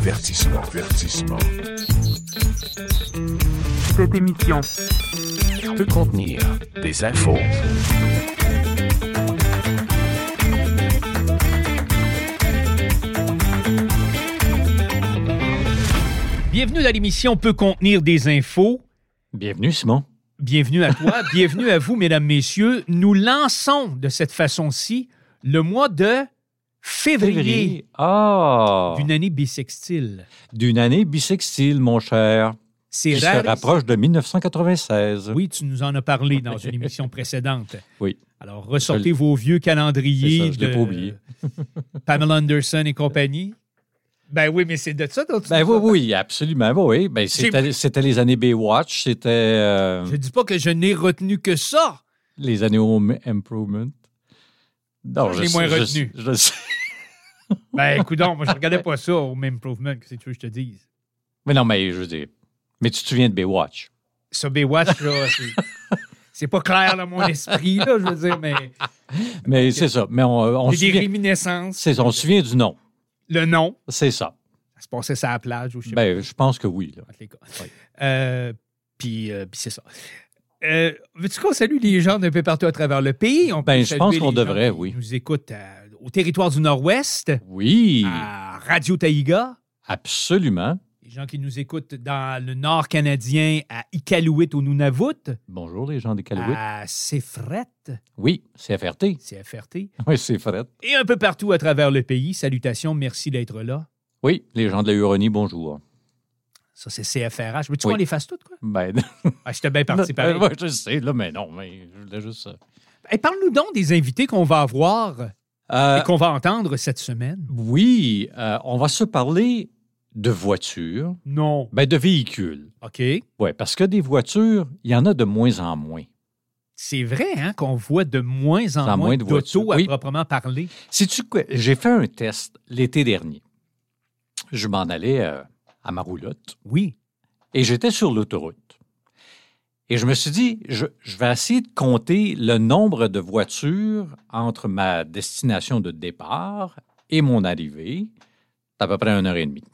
Avertissement, avertissement. Cette émission Peut contenir des infos. Bienvenue dans l'émission Peut contenir des infos. Bienvenue, Simon. Bienvenue à toi, bienvenue à vous, mesdames, messieurs. Nous lançons de cette façon-ci le mois de février, Ah! d'une année bissextile. D'une année bissextile, mon cher. C'est Qui se rapproche de 1996. Oui, tu nous en as parlé dans une émission précédente. Oui. Alors, ressortez vos vieux calendriers ça, je l'ai de pas oublié. Pamela Anderson et compagnie. Ben oui, mais c'est de ça dont tu Ben oui, oui, absolument. Ben oui, ben, c'était c'était les années Baywatch, c'était euh, Je dis pas que je n'ai retenu que ça. les années Home Improvement. Non, Je l'ai moins je- retenu. Je, sais. Ben, écoute moi, je regardais pas ça au même improvement que si tu veux que je te dise. Mais non, mais je veux dire. Mais tu te souviens de Baywatch? Ça, Baywatch, là, c'est- c'est pas clair dans mon esprit, là, je veux dire, mais Mais c'est ça. Mais on, on, se j'ai des réminiscences. c'est ça, on se souvient du nom. Le nom, C'est ça. ça se passait sur la plage ou je sais Ben, je pense que oui. là. les. Euh, puis, euh, puis c'est ça. Euh, Veux-tu qu'on salue les gens d'un peu partout à travers le pays? On Ben, je pense qu'on devrait, oui. nous écoutent à- au territoire du Nord-Ouest, Oui, à Radio Taïga. absolument. Les gens qui nous écoutent dans le Nord canadien, à Iqaluit au Nunavut, Bonjour, les gens Calouettes. à Sefret, Oui, CFRT. CFRT, Oui, c'est Fred. et un peu partout à travers le pays. Salutations, merci d'être là. Oui, les gens de la Huronie, bonjour. Ça, c'est CFRH. Veux-tu Oui. qu'on les fasse toutes, quoi? Ben, Ah, j'étais bien parti pareil. ouais, je sais, là, mais non, mais je voulais juste ça. Hey, Parle-nous donc des invités qu'on va avoir Euh, et qu'on va entendre cette semaine. oui, euh, on va se parler de voitures, Non. ben de véhicules. OK. Oui, parce que des voitures, il y en a de moins en moins. C'est vrai hein, qu'on voit de moins en En moins, moins de d'autos voitures. à Oui. proprement parler. Sais-tu quoi? J'ai fait un test l'été dernier. Je m'en allais euh, à ma roulotte Oui. et j'étais sur l'autoroute. Et je me suis dit, je, je vais essayer de compter le nombre de voitures entre ma destination de départ et mon arrivée. C'est à peu près une heure et demie.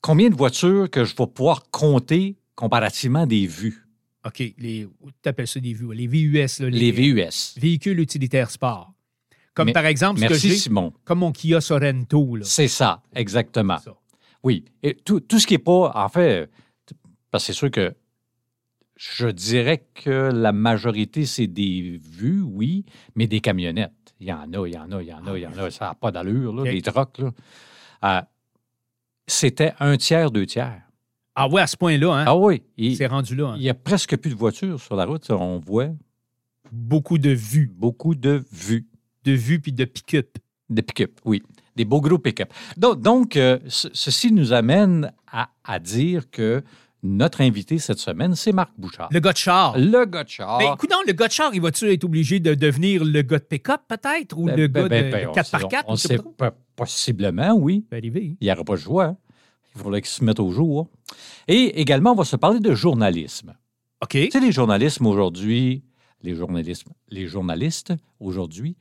Combien de voitures que je vais pouvoir compter comparativement des vues? OK. Les, tu appelles ça des vues? Les VUS, là, Les VUS. véhicules utilitaires sport. Comme Mais- par exemple ce que Merci, Simon. comme mon Kia Sorento. C'est ça, exactement. Ça. Oui. Et tout, tout ce qui n'est pas, en fait, parce que c'est sûr que je dirais que la majorité, c'est des vues, oui, mais des camionnettes. Il y en a, il y en a, il y en a, il y en a. Ça n'a pas d'allure, là, OK. les trocs. Là. Euh, C'était un tiers, deux tiers. Ah ouais, à ce point-là, hein? Ah oui. Il c'est rendu là. hein? il y a presque plus de voitures sur la route. On voit Beaucoup de vues. beaucoup de vues. De vues puis de pick-up. Des pick-up, oui. Des beaux gros pick-up. Donc, donc, euh, ce- ceci nous amène à, à dire que notre invité cette semaine, c'est Marc Bouchard. Le gars de char. Le gars de char. Ben, écoute, le gars de char, il va-tu être obligé de devenir le gars de pick-up, peut-être? Ou Ben, le ben, gars ben, de, ben, de on 4x4? sait- On sait pas possiblement, oui. arriver. Il n'y aura pas de choix. Il faudrait qu'il se mette au jour. Et également, on va se parler de journalisme. OK. Tu sais, les journalismes aujourd'hui, les journalistes, les journalistes aujourd'hui,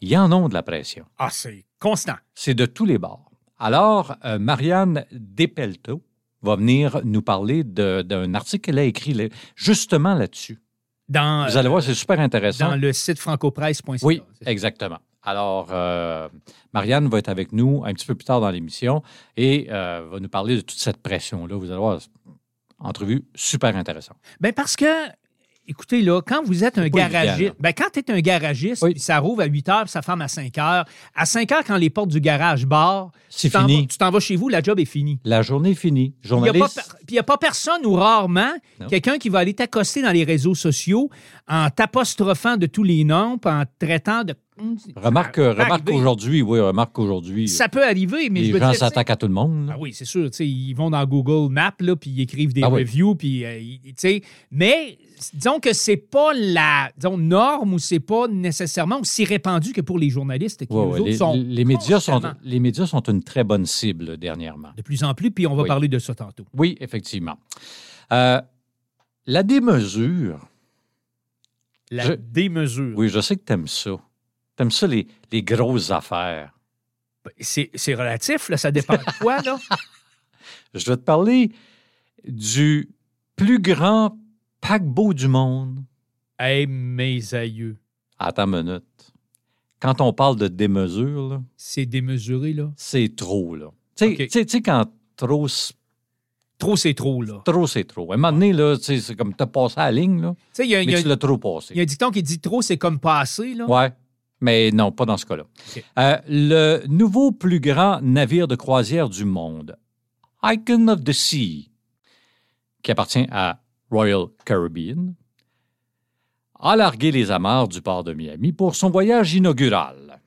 ils en ont de la pression. Ah, c'est constant. C'est de tous les bords. Alors, euh, Marianne Despelto va venir nous parler d'un article qu'elle a écrit là, justement là-dessus. Dans, Vous allez voir, c'est super intéressant. Dans le site francopresse.ca. Oui, exactement. Alors, euh, Marianne va être avec nous un petit peu plus tard dans l'émission et euh, va nous parler de toute cette pression-là. Vous allez voir, entrevue super intéressante. Ben parce que, écoutez, là, quand vous êtes un pas évident, garagiste, ben quand tu es un garagiste, Oui. puis ça rouvre à 8 heures, puis ça ferme à 5 heures, à 5 heures, quand les portes du garage barrent, C'est tu t'en fini. vas- tu t'en vas chez vous, la job est finie. La journée est finie. N'y Journaliste, puis il y a pas personne ou rarement quelqu'un qui va aller t'accoster dans les réseaux sociaux en t'apostrophant de tous les noms, puis en traitant de. Remarque, Ça peut remarque arriver. aujourd'hui, oui, remarque qu'aujourd'hui, Ça peut arriver, mais je les veux gens s'attaquent à tout le monde. Ah oui, c'est sûr. Ils vont dans Google Maps, là, puis ils écrivent des Ah oui. reviews, puis, euh, ils- mais disons que c'est pas la disons, norme ou c'est pas nécessairement aussi répandu que pour les journalistes qui, Ouais, ouais, autres, les, sont les médias sont, les médias sont une très bonne cible dernièrement. de plus en plus, puis on va Oui. parler de ça tantôt. Oui, effectivement. Euh, la démesure, La Je- démesure. oui, je sais que tu aimes ça. Tu aimes ça, les, les grosses affaires? C'est c'est relatif, là, ça dépend de quoi, là. Je vais te parler du plus grand paquebot du monde. hey, mes aïeux, Attends une minute. Quand on parle de démesure, là, c'est démesuré, là. c'est trop. Là. Tu sais- quand trop, c'est- Trop, c'est trop, là. trop, c'est trop. À un moment donné, là, c'est comme t'as passé à la ligne, là, Tu sais, il y a, il mais y a- tu l'as trop il y a passé. un dicton qui dit trop, c'est comme passer, là. Ouais. Mais non, pas dans ce cas-là. Euh, le nouveau plus grand navire de croisière du monde, Icon of the Sea, qui appartient à Royal Caribbean, a largué les amarres du port de Miami pour son voyage inaugural.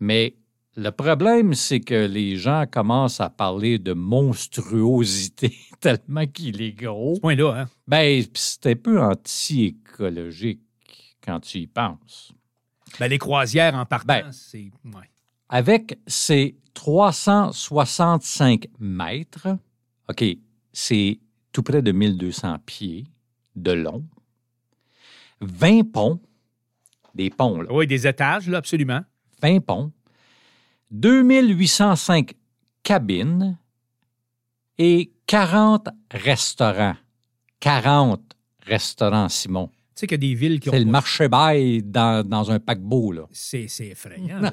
Mais le problème, c'est que les gens commencent à parler de monstruosité tellement qu'il est gros. Ce point-là, hein? Ben, c'est un peu anti-écologique quand tu y penses. Ben, les croisières en partant, Ben. c'est. ouais. Avec ses 365 mètres, OK, c'est tout près de 1200 pieds de long, 20 ponts, des ponts, là, Oui, des étages, là, absolument. 20 ponts, 2805 cabines et 40 restaurants. 40 restaurants, Simon. Tu sais qu'il y a des villes qui ont. C'est le marché bail dans, dans un paquebot, là. C'est effrayant, là.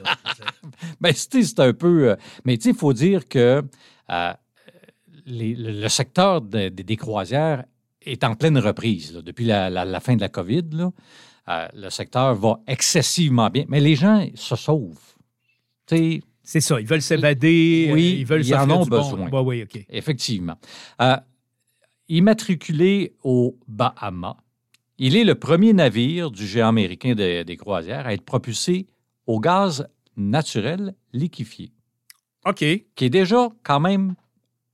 Ben, c'est c'est un peu. euh, mais tu sais, il faut dire que euh, les- le, secteur de- de- des croisières est en pleine reprise. là. Depuis la, la- la fin de la COVID, là, Euh, le secteur va excessivement bien. Mais les gens se sauvent. Tu sais, c'est ça, ils veulent s'évader, Oui, ils veulent ils en ont du bon. besoin. Ouais, oui, OK. effectivement. Euh, immatriculé aux Bahamas, il est le premier navire du géant américain de- des croisières à être propulsé au gaz naturel liquéfié. OK. qui est déjà quand même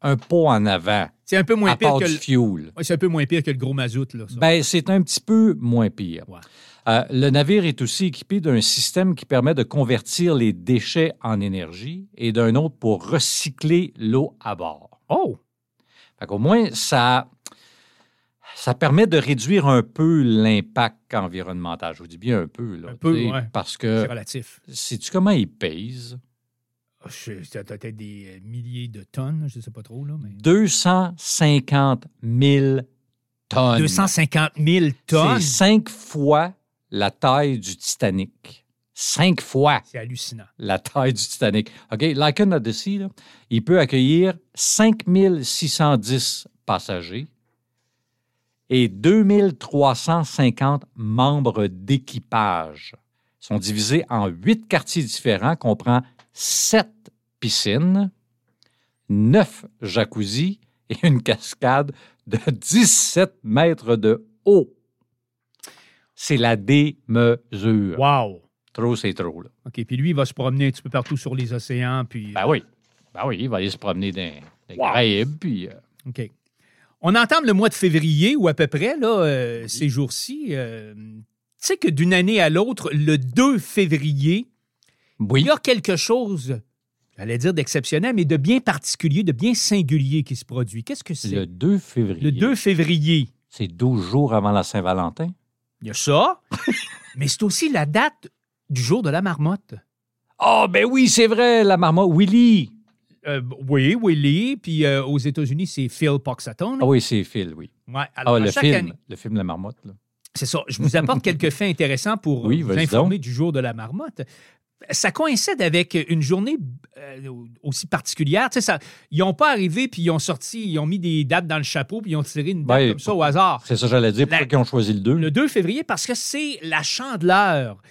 un pas en avant C'est un peu moins à pire part que du le. fuel. Ouais, c'est un peu moins pire que le gros mazout, là. ça. Ben, c'est un petit peu moins pire. Ouais. Euh, le navire est aussi équipé d'un système qui permet de convertir les déchets en énergie et d'un autre pour recycler l'eau à bord. oh! Fait qu'au moins, ça, ça permet de réduire un peu l'impact environnemental. Je vous dis bien un peu. Là, Un peu, ouais. Parce C'est que, relatif. sais-tu comment ils pèsent? Ah, Ça doit être des euh, milliers de tonnes, je ne sais pas trop, là, mais. 250 000 tonnes. 250 000 tonnes! C'est cinq fois la taille du Titanic. Cinq fois C'est hallucinant. la taille du Titanic. OK, the Sea, là, il peut accueillir 5610 passagers et 2350 membres d'équipage. Ils sont divisés en huit quartiers différents, comprend sept piscines, neuf jacuzzis et une cascade de 17 mètres de haut. C'est la démesure. Wow! Trop, c'est trop, là. OK, puis lui, il va se promener un petit peu partout sur les océans, puis... Ben oui. Ben oui, il va aller se promener dans les Wow. Caraïbes, puis... euh, OK. On entame le mois de février, ou à peu près, là, euh, ces jours-ci. euh, tu sais que d'une année à l'autre, le 2 février, il y a quelque chose, j'allais dire d'exceptionnel, mais de bien particulier, de bien singulier qui se produit. Qu'est-ce que c'est? Le 2 février. Le 2 février, C'est 12 jours avant la Saint-Valentin. il y a ça, mais c'est aussi la date du jour de la marmotte. Ah, ben oui, c'est vrai, la marmotte. Willy. Euh, oui, Willy, puis euh, aux États-Unis, c'est Phil Poxatone. Ah oui, c'est Phil, oui. Ouais, alors, Ah, le film. année- Le film La Marmotte, là. C'est ça. Je vous apporte quelques faits intéressants pour Oui, vous informer donc. du jour de la marmotte. Ça coïncide avec une journée euh, aussi particulière. Tu sais, ça, ils n'ont pas arrivé puis ils ont sorti, ils ont mis des dates dans le chapeau puis ils ont tiré une date Ben, comme ça au hasard. C'est ça, j'allais dire. La- Pourquoi ils ont choisi le 2? Le 2 février parce que c'est la chandeleur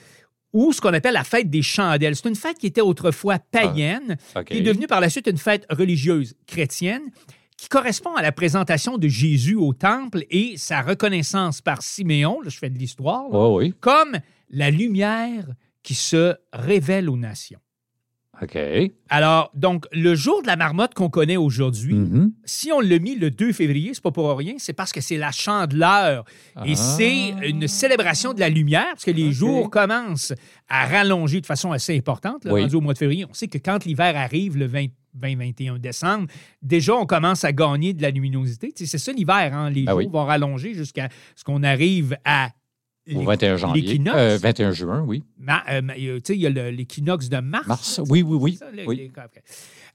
ou ce qu'on appelle la fête des chandelles. C'est une fête qui était autrefois païenne, OK. qui est devenue par la suite une fête religieuse chrétienne qui correspond à la présentation de Jésus au temple et sa reconnaissance par Siméon, là, je fais de l'histoire, oui. comme la lumière qui se révèle aux nations. OK. Alors, donc, le jour de la marmotte qu'on connaît aujourd'hui, Mhm. si on l'a mis le 2 février, c'est pas pour rien, c'est parce que c'est la chandeleur. Et Ah. c'est une célébration de la lumière, parce que les jours commencent à rallonger de façon assez importante, là, Oui. rendu au mois de février. On sait que quand l'hiver arrive, le 20 20-21 décembre, déjà, on commence à gagner de la luminosité. C'est ça l'hiver, hein? les Ben jours oui. vont rallonger jusqu'à ce qu'on arrive à Au l'é- 21 janvier. l'équinoxe? Euh, 21 juin, oui. Ma- euh, euh, tu sais, il y a l'équinoxe de mars. Mars. Oui, oui, oui. Ça, oui. les- après.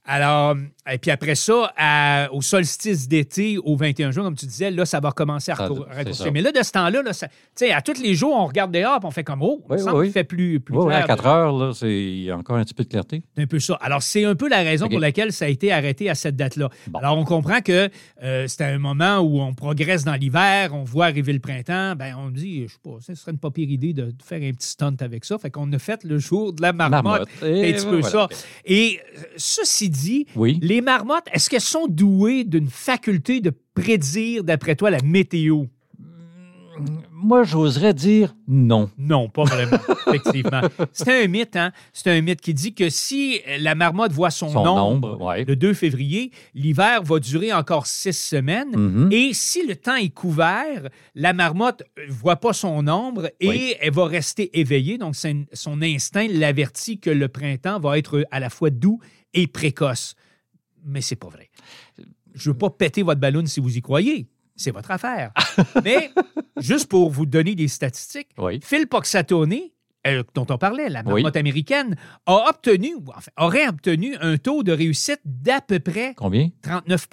Alors, et puis après ça, à- au solstice d'été, au 21 juin, comme tu disais, là, ça va commencer à c'est raccourcir. Mais là, de ce temps-là, là, ça- tu sais, à tous les jours, on regarde dehors et on fait comme, oh, Oui, oui, qu'il fait plus, plus Oui, oui, clair. à 4 heures, là, c'est il y a encore un petit peu de clarté. C'est un peu ça. Alors, c'est un peu la raison pour laquelle ça a été arrêté à cette date-là. Bon. Alors, on comprend que euh, c'était un moment où on progresse dans l'hiver, on voit arriver le printemps. Ben, on dit, je sais pas, ce serait une pas pire idée de faire un petit stunt avec ça. Fait qu'on a fait le jour de la marmotte. Marmotte. C'est un Et petit peu voilà. ça. Et euh, ceci dit, Oui. les marmottes, est-ce qu'elles sont douées d'une faculté de prédire, d'après toi, la météo? Moi, j'oserais dire non. Non, pas vraiment, effectivement. C'est un mythe, hein? C'est un mythe qui dit que si la marmotte voit son, Son nombre, nombre, ouais. le 2 février, l'hiver va durer encore six semaines. Mhm. Et si le temps est couvert, la marmotte ne voit pas son ombre et Oui. elle va rester éveillée. Donc, son instinct l'avertit que le printemps va être à la fois doux et précoce. Mais c'est pas vrai. Je veux pas péter votre ballon si vous y croyez. C'est votre affaire. Mais juste pour vous donner des statistiques, Oui. Phil Poxatone, euh, dont on parlait, la Oui. marmotte américaine, a obtenu, enfin, aurait obtenu un taux de réussite d'à peu près Combien? 39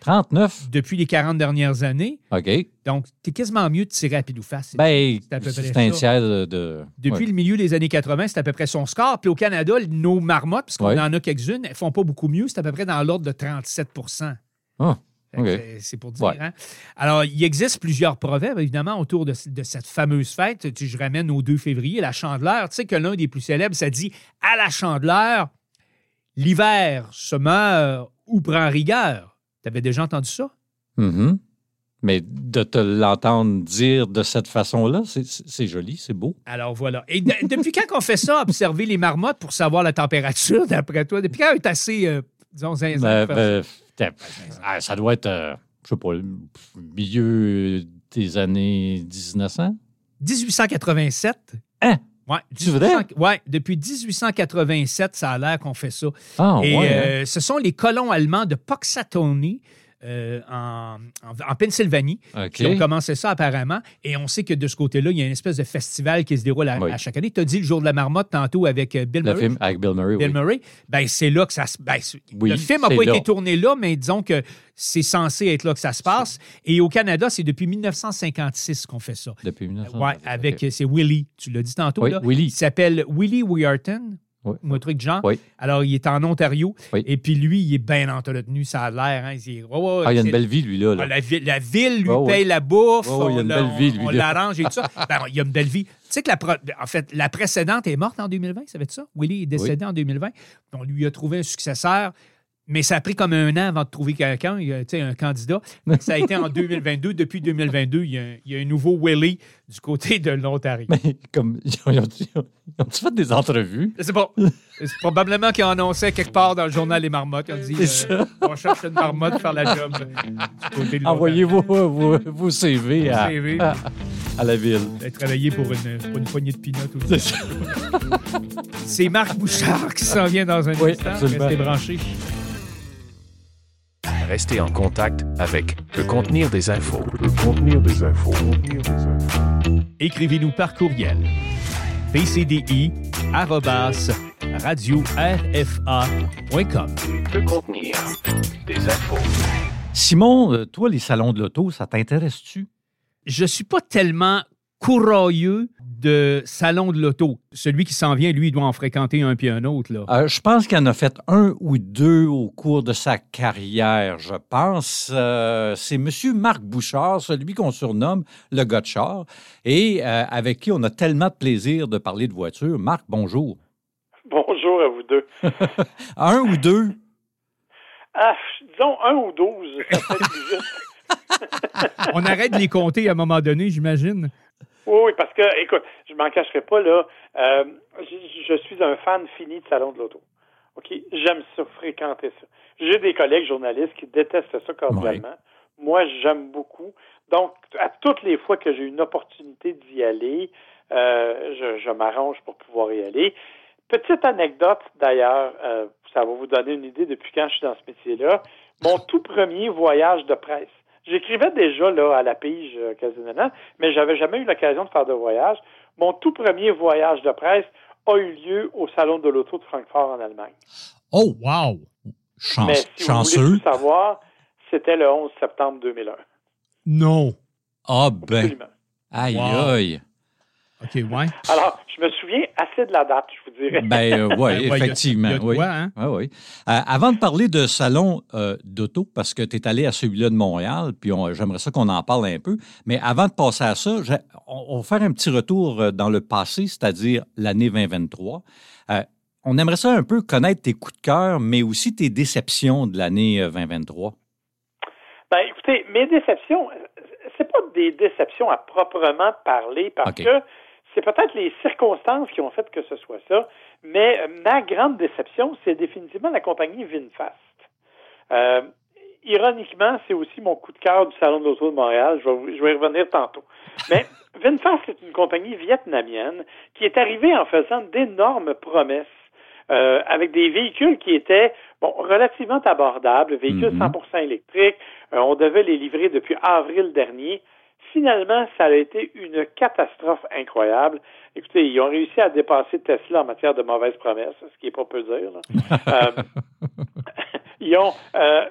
39? depuis les 40 dernières années. OK. Donc, t'es quasiment mieux de tirer à pile ou face. Ben, C'est ça. un tiers de... de- Depuis ouais. le milieu des années 80, c'est à peu près son score. Puis au Canada, nos marmottes, puisqu'on Ouais. en a quelques-unes, elles font pas beaucoup mieux. C'est à peu près dans l'ordre de 37 Ah, Fait que OK. c'est- pour dire. Ouais. hein. Alors, il existe plusieurs proverbes, évidemment, autour de, de cette fameuse fête. Tu- Je ramène au 2 février, la chandeleur. Tu sais que l'un des plus célèbres, ça dit À la chandeleur, l'hiver se meurt ou prend rigueur. Tu avais déjà entendu ça? Mhm. Mais de te l'entendre dire de cette façon-là, c'est- joli, c'est beau. Alors voilà. Et de- depuis quand qu'on fait ça, observer les marmottes pour savoir la température, d'après toi? Depuis quand est assez, euh, disons, zinzin Ben, ça? ben, ah, ça doit être, euh, je sais pas, le milieu des années 1900? 1887. Hein? Ouais, C'est vrai? 1800 ouais, depuis 1887, ça a l'air qu'on fait ça. Ah, Et ouais. hein? euh, ce sont les colons allemands de Poxatony euh, en, en- en Pennsylvanie OK. qui ont commencé ça apparemment. Et on sait que de ce côté-là, il y a une espèce de festival qui se déroule à, Oui. à chaque année. Tu as dit le jour de la marmotte tantôt avec euh, Bill Le Murray? film avec Bill Murray, Bill oui. Murray, ben c'est là que ça se. ben, Oui, le film n'a pas là. été tourné là, mais disons que c'est censé être là que ça se passe. Et au Canada, c'est depuis 1956 qu'on fait ça. Depuis 1900. Ouais, avec c'est Willie, tu l'as dit tantôt Oui, là. Willie. Il s'appelle Willie Weirton. Oui. Ou un truc de genre. Oui. Alors, il est en Ontario. Oui. Et puis, lui, il est bien entretenu, ça a l'air. Hein. Il ouais, Ah, il y a une belle vie, lui, là. là. ah, la, ville, la ville lui Oh, paye la bouffe. Oh, il a une belle vie, lui, On là. l'arrange et tout ça. Ben, il y a une belle vie. Tu sais que la, pro- en fait, la précédente est morte en 2020, ça va être ça? Willie est décédé en 2020. On lui a trouvé un successeur. Mais ça a pris comme un an avant de trouver quelqu'un, sais, un candidat. Ça a été en 2022. Depuis 2022, il y a, un- il y a un nouveau Willie du côté de l'Ontario. Mais comme, ils ont, ils ont- ils ont fait des entrevues? C'est probablement qu'ils annonçaient quelque part dans le journal Les Marmottes. Ils ont dit euh, on cherche une marmotte pour faire la job euh, du côté de Envoyez vos, vos, vos CV, à, CV. à, à la ville. travaillé pour une, pour une poignée de pinottes ou C'est ça. C'est Marc Bouchard qui s'en vient dans un Oui, instant. Restez branchés. Restez en contact avec peut contenir des infos. Peut contenir des infos. Écrivez-nous par courriel. pcdi arrobas, radio-rfa.com. Peut contenir des infos. Simon, euh, toi, les salons de l'auto, ça t'intéresse-tu? Je suis pas tellement courroyeux de salon de l'auto. Celui qui s'en vient, lui, il doit en fréquenter un puis un autre. Là. Euh, je pense qu'il en a fait un ou deux au cours de sa carrière, je pense. Euh, c'est M. Marc Bouchard, celui qu'on surnomme le char, et euh, avec qui on a tellement de plaisir de parler de voiture. Marc, bonjour. Bonjour à vous deux. Un ou deux? Ah, disons un ou douze, ça. On arrête de les compter à un moment donné, j'imagine. Oui, oui, parce que, écoute, je m'en cacherai pas, là. euh, je, je suis un fan fini de salon de l'auto. OK? J'aime ça, fréquenter ça. J'ai des collègues journalistes qui détestent ça cordialement. Moi, j'aime beaucoup. Donc, à toutes les fois que j'ai une opportunité d'y aller, euh, je, je m'arrange pour pouvoir y aller. Petite anecdote, d'ailleurs, euh, ça va vous donner une idée depuis quand je suis dans ce métier-là. Mon tout premier voyage de presse, J'écrivais déjà là à la pige euh, quasiment, mais j'avais jamais eu l'occasion de faire de voyage. Mon tout premier voyage de presse a eu lieu au Salon de l'Auto de Francfort en Allemagne. Oh, wow! mais si chanceux. Vous voulez tout savoir, c'était le 11 septembre 2001. Non. Ah ben. Absolument. Aïe, aïe. OK, ouais. Alors, je me souviens assez de la date, je vous dirais. Ben euh, oui, effectivement. oui. Hein? oui. Euh, avant de parler de salon euh, d'auto, parce que tu es allé à celui-là de Montréal, puis j'aimerais ça qu'on en parle un peu, mais avant de passer à ça, on, va faire un petit retour dans le passé, c'est-à-dire l'année 2023. on aimerait ça un peu connaître tes coups de cœur, mais aussi tes déceptions de l'année 2023. Ben, écoutez, mes déceptions, c'est pas des déceptions à proprement parler parce que c'est peut-être les circonstances qui ont fait que ce soit ça, mais ma grande déception, c'est définitivement la compagnie VinFast. Euh, ironiquement, c'est aussi mon coup de cœur du Salon de l'Auto de Montréal. Je vais, je vais y revenir tantôt. Mais VinFast est une compagnie vietnamienne qui est arrivée en faisant d'énormes promesses euh, avec des véhicules qui étaient bon, relativement abordables, véhicules 100% mhm. électriques. Euh, on devait les livrer depuis avril dernier. Finalement, ça a été une catastrophe incroyable. Écoutez, ils ont réussi à dépasser Tesla en matière de mauvaises promesses, ce qui est pas peu dire. euh, ils ont, euh,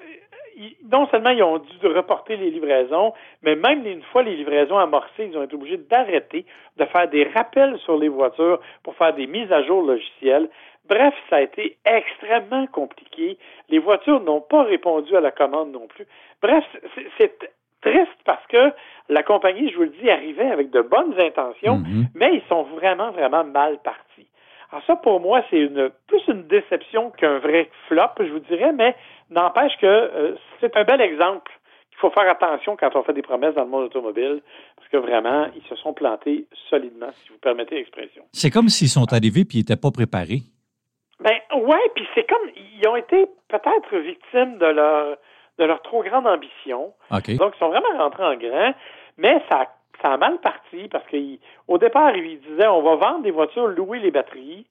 non seulement ils ont dû reporter les livraisons, mais même une fois les livraisons amorcées, ils ont été obligés d'arrêter de faire des rappels sur les voitures pour faire des mises à jour logicielles. Bref, ça a été extrêmement compliqué. Les voitures n'ont pas répondu à la commande non plus. Bref, c'est triste parce que la compagnie, je vous le dis, arrivait avec de bonnes intentions, mhm. mais ils sont vraiment, vraiment mal partis. Alors ça, pour moi, c'est une plus une déception qu'un vrai flop, je vous dirais, mais n'empêche que euh, c'est un bel exemple qu'il faut faire attention quand on fait des promesses dans le monde automobile, parce que vraiment, ils se sont plantés solidement, si vous permettez l'expression. C'est comme s'ils sont arrivés puis ils n'étaient pas préparés. Ben ouais, puis c'est comme ils ont été peut-être victimes de leur de leur trop grande ambition. Donc ils sont vraiment rentrés en grand, mais ça ça a mal parti parce qu'au départ ils disaient on va vendre des voitures, louer les batteries.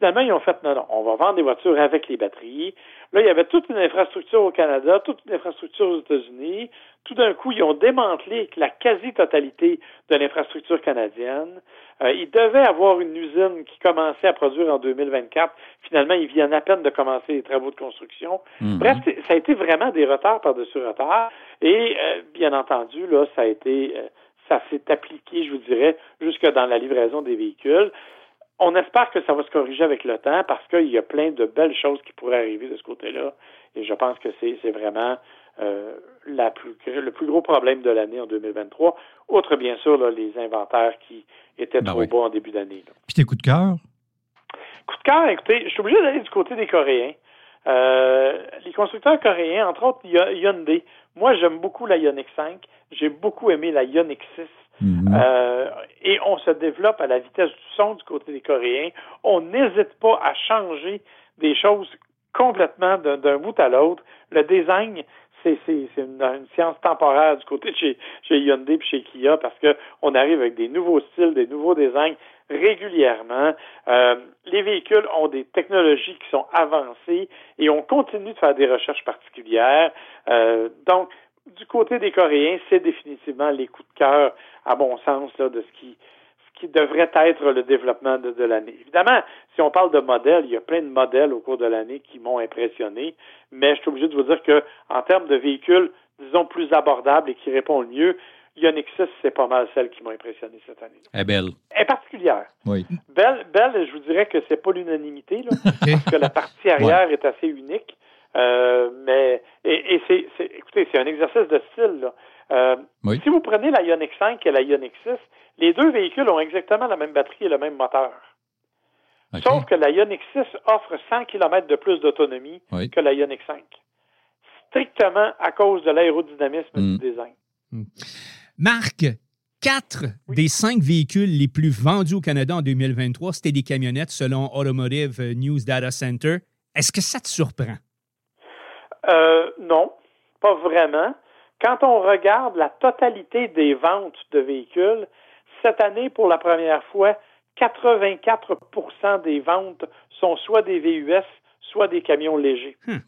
Finalement, ils ont fait non, non, on va vendre des voitures avec les batteries. Là, il y avait toute une infrastructure au Canada, toute une infrastructure aux États-Unis. Tout d'un coup, ils ont démantelé la quasi-totalité de l'infrastructure canadienne. Euh, ils devaient avoir une usine qui commençait à produire en 2024. Finalement, ils viennent à peine de commencer les travaux de construction. Mhm. Bref, ça a été vraiment des retards par-dessus retards. Et euh, bien entendu, là, ça a été, euh, ça s'est appliqué, je vous dirais, jusque dans la livraison des véhicules. On espère que ça va se corriger avec le temps parce qu'il y a plein de belles choses qui pourraient arriver de ce côté-là. Et je pense que c'est vraiment euh, la plus, le plus gros problème de l'année en 2023, outre bien sûr les inventaires qui étaient ben trop bas en début d'année. Puis tes coups de cœur? Coup de cœur, écoutez, je suis obligé d'aller du côté des Coréens. Euh, les constructeurs coréens, entre autres Hyundai. Moi, j'aime beaucoup la Ioniq 5. J'ai beaucoup aimé la Ioniq 6. Mhm. Euh, et on se développe à la vitesse du son du côté des Coréens. On n'hésite pas à changer des choses complètement d'un bout à l'autre. Le design, c'est une, une, science temporaire du côté de chez, chez Hyundai et chez Kia parce qu'on arrive avec des nouveaux styles, des nouveaux designs régulièrement. Euh, les véhicules ont des technologies qui sont avancées et on continue de faire des recherches particulières. Euh, donc, du côté des Coréens, c'est définitivement les coups de cœur, à mon sens, là, de ce qui, ce qui devrait être le développement de, l'année. Évidemment, si on parle de modèles, il y a plein de modèles au cours de l'année qui m'ont impressionné, mais je suis obligé de vous dire que en termes de véhicules, disons, plus abordables et qui répondent mieux, Ioniq 6, c'est pas mal celle qui m'a impressionné cette année. Elle est belle. Elle est particulière. Oui. Belle, belle, je vous dirais que c'est pas l'unanimité, parce que la partie arrière est assez unique. Euh, mais et, c'est, écoutez, c'est un exercice de style. Là. Euh, si vous prenez la Ioniq 5 et la Ioniq 6, les deux véhicules ont exactement la même batterie et le même moteur. Sauf que la Ioniq 6 offre 100 km de plus d'autonomie que la Ioniq 5. Strictement à cause de l'aérodynamisme du mm. design. Mm. Marc, quatre des cinq véhicules les plus vendus au Canada en 2023, c'était des camionnettes selon Automotive News Data Center. Est-ce que ça te surprend? Euh, non, pas vraiment. Quand on regarde la totalité des ventes de véhicules, cette année, pour la première fois, 84% des ventes sont soit des VUS, soit des camions légers. Hmm.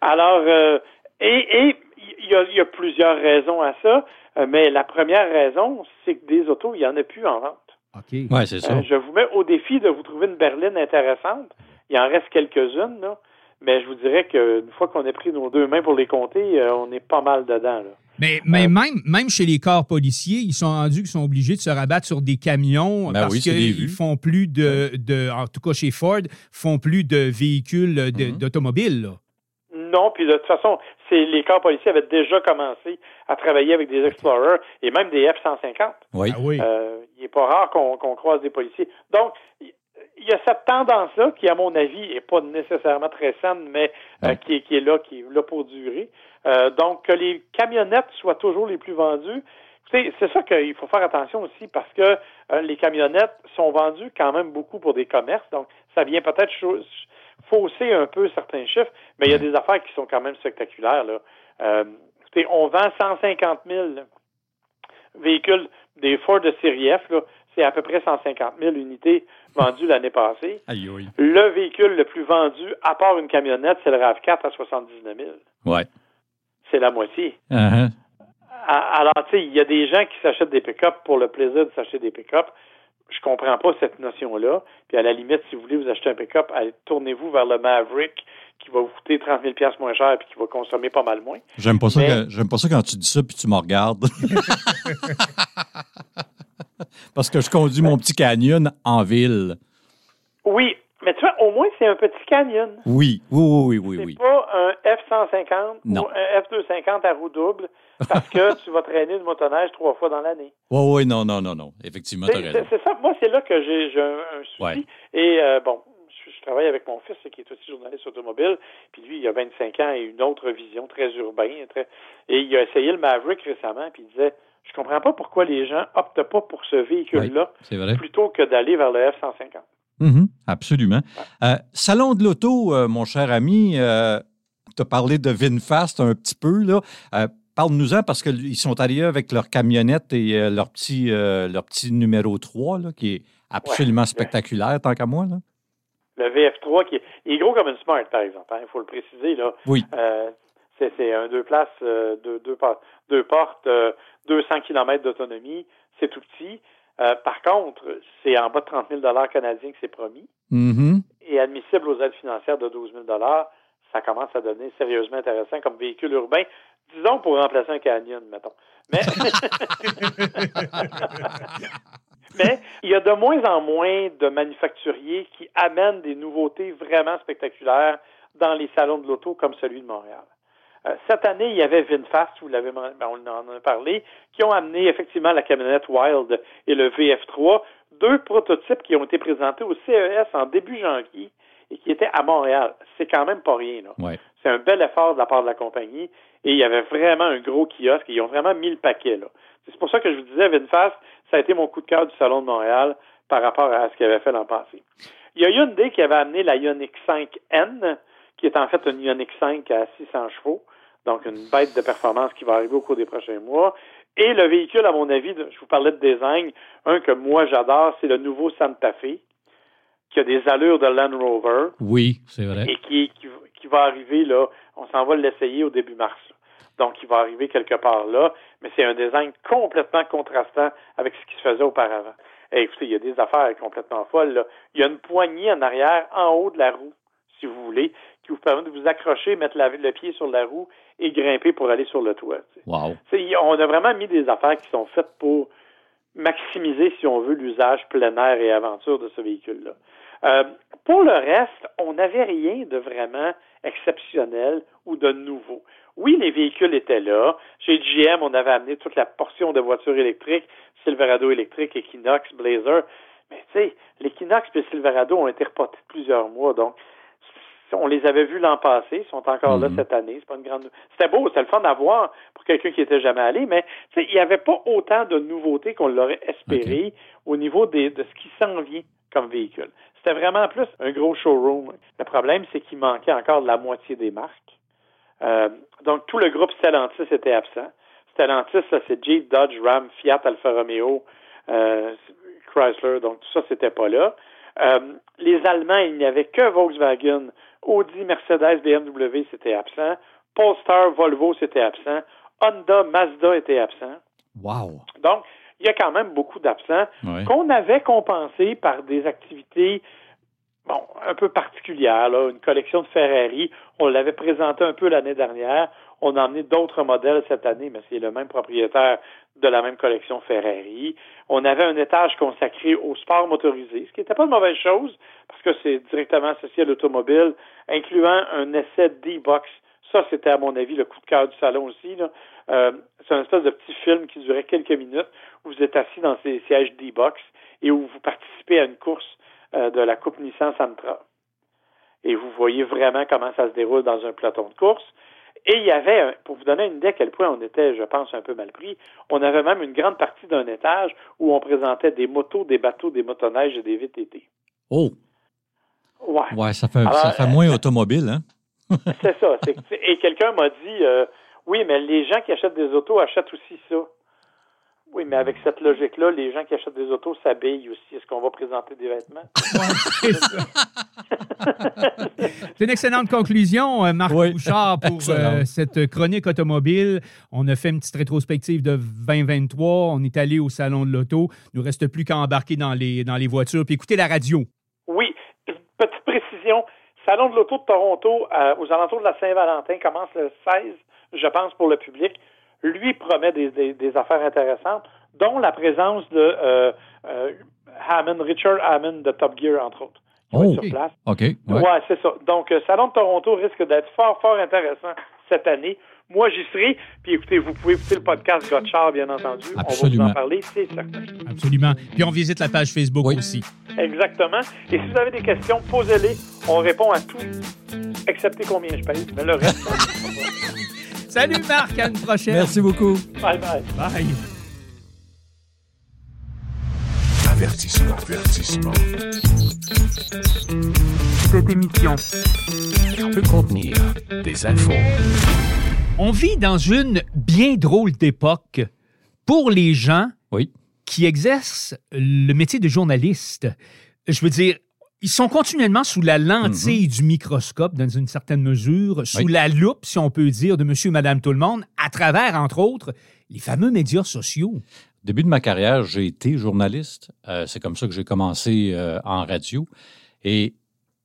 Alors, euh, et il y, a, plusieurs raisons à ça, euh, mais la première raison, c'est que des autos, il n'y en a plus en vente. OK. Ouais, c'est ça. je vous mets au défi de vous trouver une berline intéressante. Il en reste quelques-unes, là. Mais je vous dirais qu'une fois qu'on a pris nos deux mains pour les compter, on est pas mal dedans. Là. Mais, mais même, même chez les corps policiers, ils sont rendus qu'ils sont obligés de se rabattre sur des camions ben parce qu'ils font plus de, de, en tout cas chez Ford, font plus de véhicules mm-hmm. d'automobiles. Non, puis de toute façon, c'est les corps policiers avaient déjà commencé à travailler avec des Explorers et même des F-150. Oui. Ah oui. Euh, il n'est pas rare qu'on croise des policiers. Donc, il y a cette tendance-là qui, à mon avis, n'est pas nécessairement très saine, mais euh, qui, est, qui, est là, qui est là pour durer. Euh, donc, que les camionnettes soient toujours les plus vendues. C'est ça qu'il faut faire attention aussi parce que euh, les camionnettes sont vendues quand même beaucoup pour des commerces. Donc, ça vient peut-être fausser un peu certains chiffres, mais il y a des affaires qui sont quand même spectaculaires. Là. Euh, on vend 150 000 véhicules des Ford de série F. C'est à peu près 150 000 unités vendues l'année passée. Le véhicule le plus vendu, à part une camionnette, c'est le RAV4 à 79 000. Ouais c'est la moitié. Uh-huh. Alors, tu sais, il y a des gens qui s'achètent des pick-up pour le plaisir de s'acheter des pick-up. Je comprends pas cette notion-là. Puis à la limite, si vous voulez vous acheter un pick-up, tournez-vous vers le Maverick qui va vous coûter 30 000 moins cher et qui va consommer pas mal moins. J'aime pas, ça pas ça quand tu dis ça puis tu me regardes. Parce que je conduis mon petit canyon en ville. Oui, mais tu vois, au moins, c'est un petit canyon. Oui, oui, oui, oui. C'est oui. pas un F-150 ou un F-250 à roue double parce que tu vas traîner de motoneige trois fois dans l'année. Oui, oui, non, non, non, non. Effectivement, tu raison. C'est ça. Moi, c'est là que j'ai un, souci. Et euh, bon, je, travaille avec mon fils qui est aussi journaliste automobile. Puis lui, il a 25 ans et une autre vision très urbaine. Très... Et il a essayé le Maverick récemment. Puis il disait Je comprends pas pourquoi les gens optent pas pour ce véhicule-là plutôt que d'aller vers le F-150. Mhm, absolument. Euh, salon de l'auto, euh, mon cher ami, euh, tu as parlé de VinFast un petit peu. là. Parle-nous-en parce qu'ils sont arrivés avec leur camionnette et leur, petit, leur petit numéro 3, là, qui est absolument spectaculaire, tant qu'à moi. Là. Le VF3, qui est, gros comme une Smart, par exemple. Hein, il faut le préciser. Là. Oui. c'est un deux places, deux, deux, deux portes, 200 km d'autonomie. C'est tout petit. Euh, par contre, c'est en bas de 30 000 canadiens que c'est promis. Mm-hmm. Et admissible aux aides financières de 12 000 ça commence à donner sérieusement intéressant comme véhicule urbain, disons pour remplacer un canyon, mettons. Mais, Mais il y a de moins en moins de manufacturiers qui amènent des nouveautés vraiment spectaculaires dans les salons de l'auto comme celui de Montréal. Euh, cette année, il y avait VinFast, vous l'avez, ben, on en a parlé, qui ont amené effectivement la camionnette Wild et le VF3, deux prototypes qui ont été présentés au CES en début janvier et qui étaient à Montréal. C'est quand même pas rien. Là. C'est un bel effort de la part de la compagnie et il y avait vraiment un gros kiosque et ils ont vraiment mis le paquet. Là. C'est pour ça que je vous disais, VinFast, ça a été mon coup de cœur du Salon de Montréal par rapport à ce qu'il avait fait l'an passé. Il y a Hyundai qui avait amené la Ioniq 5N, qui est en fait une Ioniq 5 à 600 chevaux, donc une bête de performance qui va arriver au cours des prochains mois. Et le véhicule, à mon avis, je vous parlais de design, un que moi j'adore, c'est le nouveau Santa Fe, qui a des allures de Land Rover. Oui, c'est vrai. Et qui, qui, va arriver, là, on s'en va l'essayer au début mars. Donc, il va arriver quelque part là, mais c'est un design complètement contrastant avec ce qui se faisait auparavant. Et écoutez, il y a des affaires complètement folles. Là. Il y a une poignée en arrière, en haut de la roue, si vous voulez, qui vous permet de vous accrocher, mettre le pied sur la roue et grimper pour aller sur le toit. Wow. On a vraiment mis des affaires qui sont faites pour maximiser, si on veut, l'usage plein air et aventure de ce véhicule-là. Euh, pour le reste, on n'avait rien de vraiment exceptionnel ou de nouveau. Oui, les véhicules étaient là. Chez GM, on avait amené toute la portion de voitures électriques, Silverado électrique, Equinox, Blazer. Mais tu sais, l'Equinox et le Silverado ont été reportés plusieurs mois. Donc, on les avait vus l'an passé, ils sont encore là mhm. cette année. C'est pas une grande. C'était beau, c'était le fun à voir pour quelqu'un qui était jamais allé, mais il n'y avait pas autant de nouveautés qu'on l'aurait espéré au niveau de ce qui s'en vient comme véhicule. C'était vraiment plus un gros showroom. Le problème, c'est qu'il manquait encore la moitié des marques. Euh, donc, tout le groupe Stellantis était absent. Stellantis, c'est Jeep, Dodge, Ram, Fiat, Alfa Romeo, euh, Chrysler. Donc, tout ça, c'était pas là. Euh, les Allemands, il n'y avait que Volkswagen, Audi, Mercedes, BMW, c'était absent. Polestar, Volvo, c'était absent. Honda, Mazda étaient absents. Wow. Donc, il y a quand même beaucoup d'absents qu'on avait compensés par des activités bon, un peu particulières. Là. Une collection de Ferrari, on l'avait présenté un peu l'année dernière. On a emmené d'autres modèles cette année, mais c'est le même propriétaire de la même collection Ferrari. On avait un étage consacré au sport motorisé, ce qui n'était pas une mauvaise chose, parce que c'est directement associé à l'automobile, incluant un essai D-Box. Ça, c'était à mon avis le coup de cœur du salon aussi. Euh, c'est un espèce de petit film qui durait quelques minutes où vous êtes assis dans ces sièges D-Box et où vous participez à une course de la Coupe Nissan Sentra. Et vous voyez vraiment comment ça se déroule dans un peloton de course. Et il y avait, pour vous donner une idée à quel point on était, je pense, un peu mal pris, on avait même une grande partie d'un étage où on présentait des motos, des bateaux, des motoneiges et des VTT. Oh, Ouais, ouais, ça fait, Alors, ça fait moins automobile, hein? c'est ça. Et quelqu'un m'a dit, euh, oui, mais les gens qui achètent des autos achètent aussi ça. Oui, mais avec cette logique-là, les gens qui achètent des autos s'habillent aussi. Est-ce qu'on va présenter des vêtements? C'est une excellente conclusion, euh, Marc Oui. Bouchard, pour euh, cette chronique automobile. On a fait une petite rétrospective de 2023. On est allé au Salon de l'Auto. Il nous reste plus qu'à embarquer dans les, dans les voitures puis écouter la radio. Oui, petite précision. Salon de l'Auto de Toronto, euh, aux alentours de la Saint-Valentin, commence le 16, je pense, pour le public. Lui promet des, des- des affaires intéressantes, dont la présence de euh, euh, Hammond, Richard Hammond de Top Gear, entre autres, Oh. sur place. OK. Ouais, Ouais. c'est ça. Donc, euh, Salon de Toronto risque d'être fort, fort intéressant cette année. Moi, j'y serai. Puis écoutez, vous pouvez écouter le podcast Gotchard, bien entendu. On va vous Absolument. en parler, c'est certain. Absolument. Puis on visite la page Facebook Oui. aussi. Exactement. Et si vous avez des questions, posez-les. On répond à tout, excepté combien je paye. Mais le reste, Salut Marc, à une prochaine. Merci beaucoup. bye bye. Bye. Avertissement, avertissement. Cette émission Peut contenir des infos. On vit dans une bien drôle d'époque pour les gens Oui. qui exercent le métier de journaliste. Je veux dire, ils sont continuellement sous la lentille du microscope, dans une certaine mesure, sous Mhm. Oui. la loupe, si on peut dire, de monsieur, madame, tout le monde, à travers, entre autres, les fameux médias sociaux. Au début de ma carrière, j'ai été journaliste. Euh, c'est comme ça que j'ai commencé euh, en radio. Et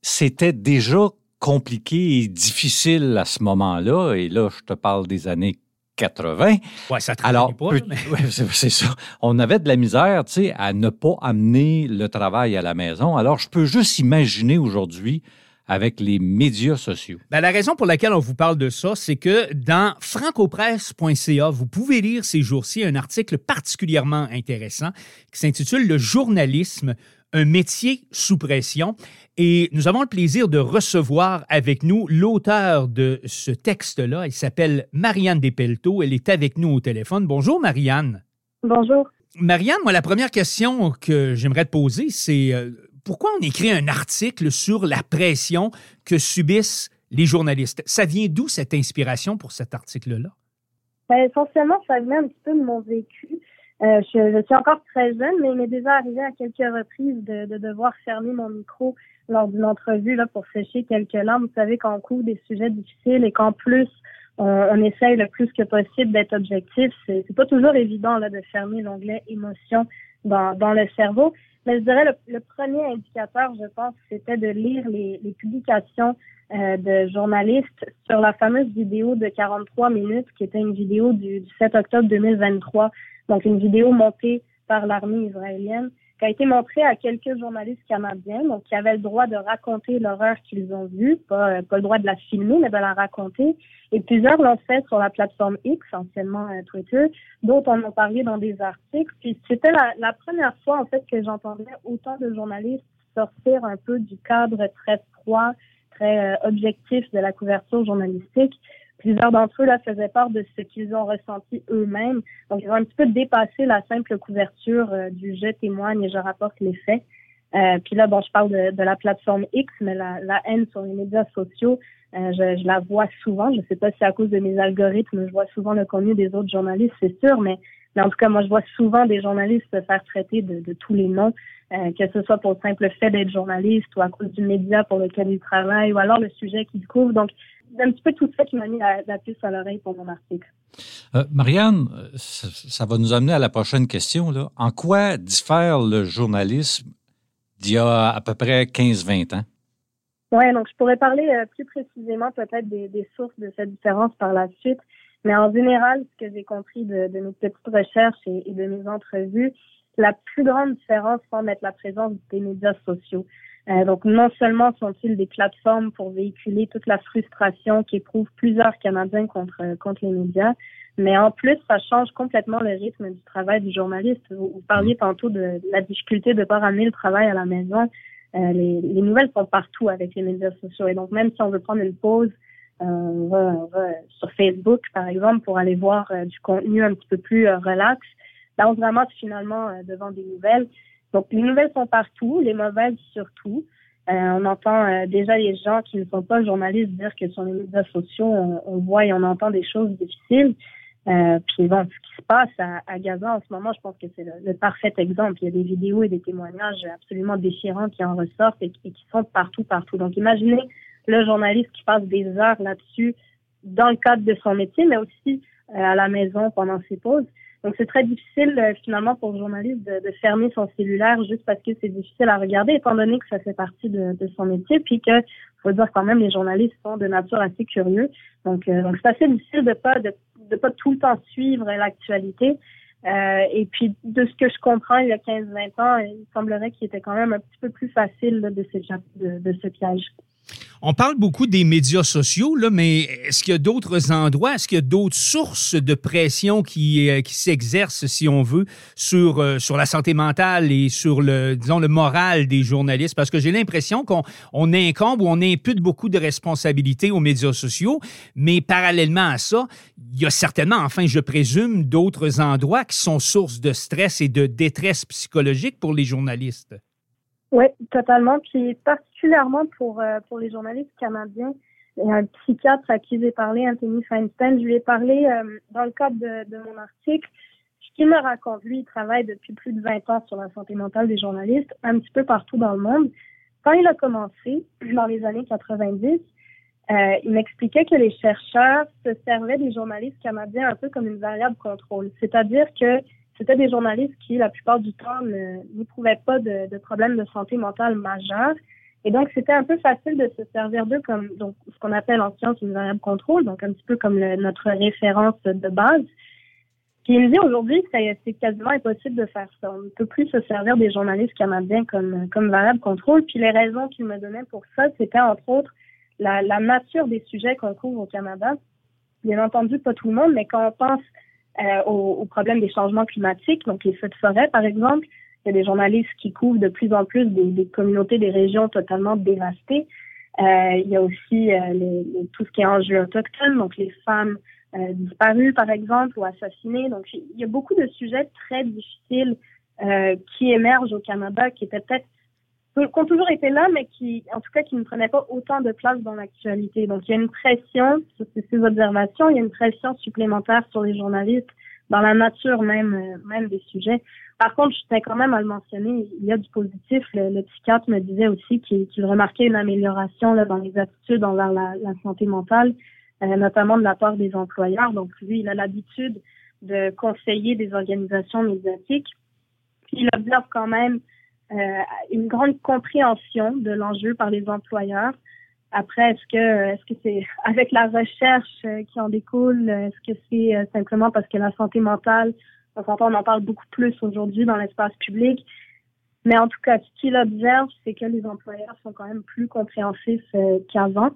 c'était déjà compliqué et difficile à ce moment-là. Et là, je te parle des années 80. Ouais, ça travaille Alors, pas, mais- c'est ça. On avait de la misère, tu sais, à ne pas amener le travail à la maison. Alors, je peux juste imaginer aujourd'hui avec les médias sociaux. Ben, la raison pour laquelle on vous parle de ça, c'est que dans francopresse.ca, vous pouvez lire ces jours-ci un article particulièrement intéressant qui s'intitule Le journalisme, un métier sous pression. Et nous avons le plaisir de recevoir avec nous l'auteur de ce texte-là. Elle s'appelle Marianne Despelto. Elle est avec nous au téléphone. Bonjour, Marianne. Bonjour. Marianne, moi, la première question que j'aimerais te poser, c'est euh, pourquoi on écrit un article sur la pression que subissent les journalistes? Ça vient d'où cette inspiration pour cet article-là? Ben, essentiellement, ça venait un petit peu de mon vécu. Euh, je, suis encore très jeune, mais il m'est déjà arrivé à quelques reprises de, de devoir fermer mon micro lors d'une entrevue là, pour sécher quelques larmes. Vous savez, quand on couvre des sujets difficiles et qu'en plus, on, essaye le plus que possible d'être objectif, c'est pas toujours évident là, de fermer l'onglet émotion dans, dans le cerveau. Mais je dirais le, le premier indicateur, je pense, c'était de lire les, les publications euh, de journalistes sur la fameuse vidéo de 43 minutes, qui était une vidéo du, du 7 octobre 2023, donc une vidéo montée par l'armée israélienne, qui a été montrée à quelques journalistes canadiens, donc qui avaient le droit de raconter l'horreur qu'ils ont vue, pas, euh, pas le droit de la filmer, mais de la raconter. Et plusieurs l'ont fait sur la plateforme X, anciennement euh, Twitter, d'autres en ont parlé dans des articles. Puis c'était la, la première fois, en fait, que j'entendais autant de journalistes sortir un peu du cadre très froid, très euh, objectif de la couverture journalistique. Plusieurs d'entre eux là faisaient part de ce qu'ils ont ressenti eux-mêmes. Donc ils ont un petit peu dépassé la simple couverture euh, du je témoigne et je rapporte les faits. Euh, puis là, bon, je parle de, la plateforme X, mais la, haine sur les médias sociaux, euh, je, la vois souvent. Je ne sais pas si c'est à cause de mes algorithmes, je vois souvent le contenu des autres journalistes, c'est sûr, mais, mais en tout cas, moi, je vois souvent des journalistes se faire traiter de, tous les noms, que ce soit pour le simple fait d'être journaliste ou à cause du média pour lequel ils travaillent ou alors le sujet qu'ils couvrent. Donc, un petit peu tout ça qui m'a mis la, la puce à l'oreille pour mon article. Euh, Marianne, ça, ça, va nous amener à la prochaine question. Là. En quoi diffère le journalisme d'il y a à peu près 15-20 ans? Oui, donc je pourrais parler euh, plus précisément peut-être des, des, sources de cette différence par la suite. Mais en général, ce que j'ai compris de, de, mes petites recherches et, et, de mes entrevues, la plus grande différence semble être la présence des médias sociaux. Euh, donc, non seulement sont-ils des plateformes pour véhiculer toute la frustration qu'éprouvent plusieurs Canadiens contre, contre les médias, mais en plus, ça change complètement le rythme du travail du journaliste. Vous, vous parliez tantôt de, la difficulté de ne pas ramener le travail à la maison. Euh, les, les, nouvelles sont partout avec les médias sociaux. Et donc, même si on veut prendre une pause, euh, on, va, on, va, sur Facebook, par exemple, pour aller voir euh, du contenu un petit peu plus euh, relax, là, on se ramasse finalement devant des nouvelles. Donc, les nouvelles sont partout, les mauvaises surtout. on entend déjà les gens qui ne sont pas journalistes dire que sur les médias sociaux, on, voit et on entend des choses difficiles. Euh, puis bon, ce qui se passe à, Gaza en ce moment, je pense que c'est le, parfait exemple. Il y a des vidéos et des témoignages absolument déchirants qui en ressortent et, qui sont partout, partout. Donc imaginez le journaliste qui passe des heures là-dessus dans le cadre de son métier, mais aussi euh, à la maison pendant ses pauses. Donc c'est très difficile euh, finalement pour le journaliste de, fermer son cellulaire juste parce que c'est difficile à regarder, étant donné que ça fait partie de, son métier, puis que faut dire quand même les journalistes sont de nature assez curieux. Donc euh, c'est assez difficile de pas de pas tout le temps suivre l'actualité. Euh, et puis, de ce que je comprends, il y a 15-20 ans, il semblerait qu'il était quand même un petit peu plus facile de, de, de ce piège. On parle beaucoup des médias sociaux, là, mais est-ce qu'il y a d'autres endroits, est-ce qu'il y a d'autres sources de pression qui, euh, s'exercent, si on veut, sur, euh, sur la santé mentale et sur le, disons, le moral des journalistes? Parce que j'ai l'impression qu'on on incombe ou on impute beaucoup de responsabilités aux médias sociaux, mais parallèlement à ça, il y a certainement, enfin, je présume, d'autres endroits qui sont sources de stress et de détresse psychologique pour les journalistes. Oui, totalement. Puis particulièrement pour, euh, pour les journalistes canadiens, a un psychiatre à qui j'ai parlé, Anthony Feinstein. Je lui ai parlé euh, dans le cadre de, de mon article. Ce qu'il me raconte, lui, il travaille depuis plus de 20 ans sur la santé mentale des journalistes, un petit peu partout dans le monde. Quand il a commencé, dans les années 90, euh, il m'expliquait que les chercheurs se servaient des journalistes canadiens un peu comme une variable contrôle. C'est-à-dire que c'était des journalistes qui, la plupart du temps, n'éprouvaient pas de, de problèmes de santé mentale majeurs. Et donc, c'était un peu facile de se servir d'eux comme donc ce qu'on appelle en science une variable contrôle, donc un petit peu comme notre référence de base. Puis il me dit aujourd'hui que c'est quasiment impossible de faire ça. On ne peut plus se servir des journalistes canadiens comme, comme variable contrôle. Puis les raisons qu'il me donnait pour ça, c'était entre autres la, nature des sujets qu'on trouve au Canada. Bien entendu, pas tout le monde, mais quand on pense euh, au, au, problème des changements climatiques, donc les feux de forêt par exemple. Il y a des journalistes qui couvrent de plus en plus des, communautés, des régions totalement dévastées. Euh, il y a aussi euh, tout ce qui est enjeux autochtones, donc les femmes euh, disparues par exemple ou assassinées. Donc il y a beaucoup de sujets très difficiles qui émergent au Canada, qui peut-être ont toujours été là, mais qui, en tout cas, qui ne prenaient pas autant de place dans l'actualité. Donc, il y a une pression sur ces observations, il y a une pression supplémentaire sur les journalistes dans la nature même, euh, même des sujets. Par contre, je tenais quand même à le mentionner, il y a du positif. Le, psychiatre me disait aussi qu'il remarquait une amélioration là, dans les attitudes envers la, santé mentale, euh, notamment de la part des employeurs. Donc, lui, il a l'habitude de conseiller des organisations médiatiques. Il observe quand même euh, une grande compréhension de l'enjeu par les employeurs. Après, est-ce que est-ce que c'est avec la recherche euh, qui en découle, est-ce que c'est euh, simplement parce que la santé mentale, on on en parle beaucoup plus aujourd'hui dans l'espace public. Mais en tout cas, ce qu'il observe, c'est que les employeurs sont quand même plus compréhensifs qu'avant.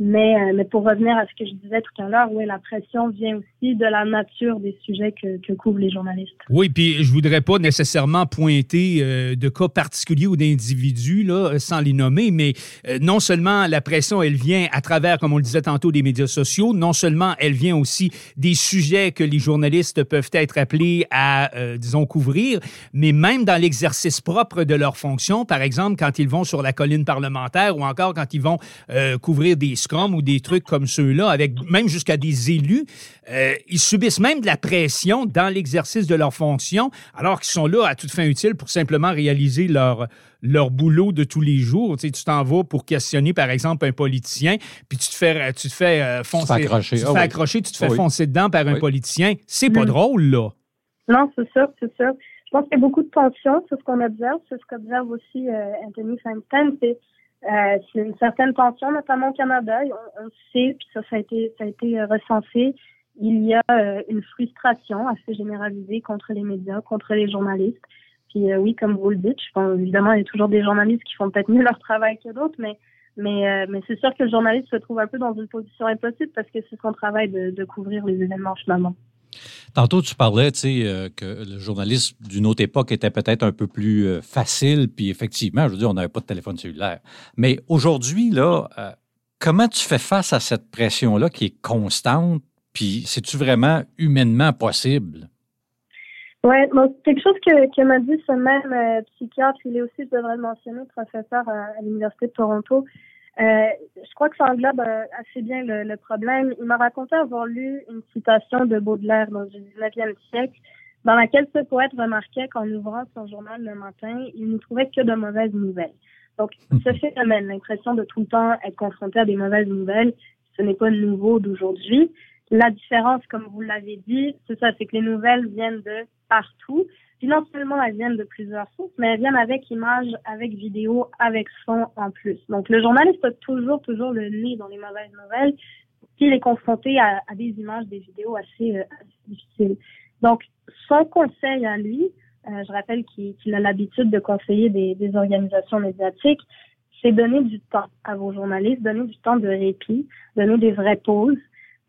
Mais, euh, mais pour revenir à ce que je disais tout à l'heure, oui, la pression vient aussi de la nature des sujets que, couvrent les journalistes. Oui, puis je voudrais pas nécessairement pointer euh, de cas particuliers ou d'individus là, sans les nommer, mais euh, non seulement la pression, elle vient à travers, comme on le disait tantôt, des médias sociaux, non seulement elle vient aussi des sujets que les journalistes peuvent être appelés à, disons, couvrir, mais même dans l'exercice propre de leur fonction, par exemple, quand ils vont sur la colline parlementaire ou encore quand ils vont couvrir des ou des trucs comme ceux-là, avec même jusqu'à des élus, euh, ils subissent même de la pression dans l'exercice de leur fonction, alors qu'ils sont là à toute fin utile pour simplement réaliser leur, leur boulot de tous les jours. Tu t'en vas pour questionner, par exemple, un politicien, puis tu te fais, tu te fais euh, foncer. Tu te fais ah accrocher, tu te fais foncer dedans par un politicien. C'est pas mm. drôle, là. Non, c'est ça, c'est ça. Je pense qu'il y a beaucoup de tension, c'est ce qu'on observe, c'est ce qu'observe aussi euh, Anthony Feinstein, c'est euh, c'est une certaine tension, notamment au Canada. On, sait, puis ça, ça a été, ça a été euh, recensé. Il y a euh, une frustration assez généralisée contre les médias, contre les journalistes. Puis oui, comme vous le dites, je pense, évidemment, il y a toujours des journalistes qui font peut-être mieux leur travail que d'autres, mais mais, mais c'est sûr que le journaliste se trouve un peu dans une position impossible parce que c'est son travail de, de couvrir les événements finalement. Tantôt, tu parlais, euh, que le journaliste d'une autre époque était peut-être un peu plus euh, facile, puis effectivement, je veux dire, on n'avait pas de téléphone cellulaire. Mais aujourd'hui, là, euh, comment tu fais face à cette pression-là qui est constante, puis c'est-tu vraiment humainement possible? Oui, quelque chose que, m'a dit ce même psychiatre, il est aussi, je devrais le mentionner, professeur à l'Université de Toronto, euh, je crois que ça englobe euh, assez bien le, problème. Il m'a raconté avoir lu une citation de Baudelaire dans le 19e siècle, dans laquelle ce poète remarquait qu'en ouvrant son journal le matin, il ne trouvait que de mauvaises nouvelles. Donc, ce phénomène, l'impression de tout le temps être confronté à des mauvaises nouvelles, ce n'est pas nouveau d'aujourd'hui. La différence, comme vous l'avez dit, c'est ça, c'est que les nouvelles viennent de partout. Non seulement elles viennent de plusieurs sources, mais elles viennent avec images, avec vidéos, avec son en plus. Donc le journaliste a toujours, toujours le nez dans les mauvaises nouvelles, puis il est confronté à, des images, des vidéos assez, euh, difficiles. Donc son conseil à lui, euh, je rappelle qu'il a l'habitude de conseiller des, des organisations médiatiques, c'est donner du temps à vos journalistes, donner du temps de répit, donner des vraies pauses,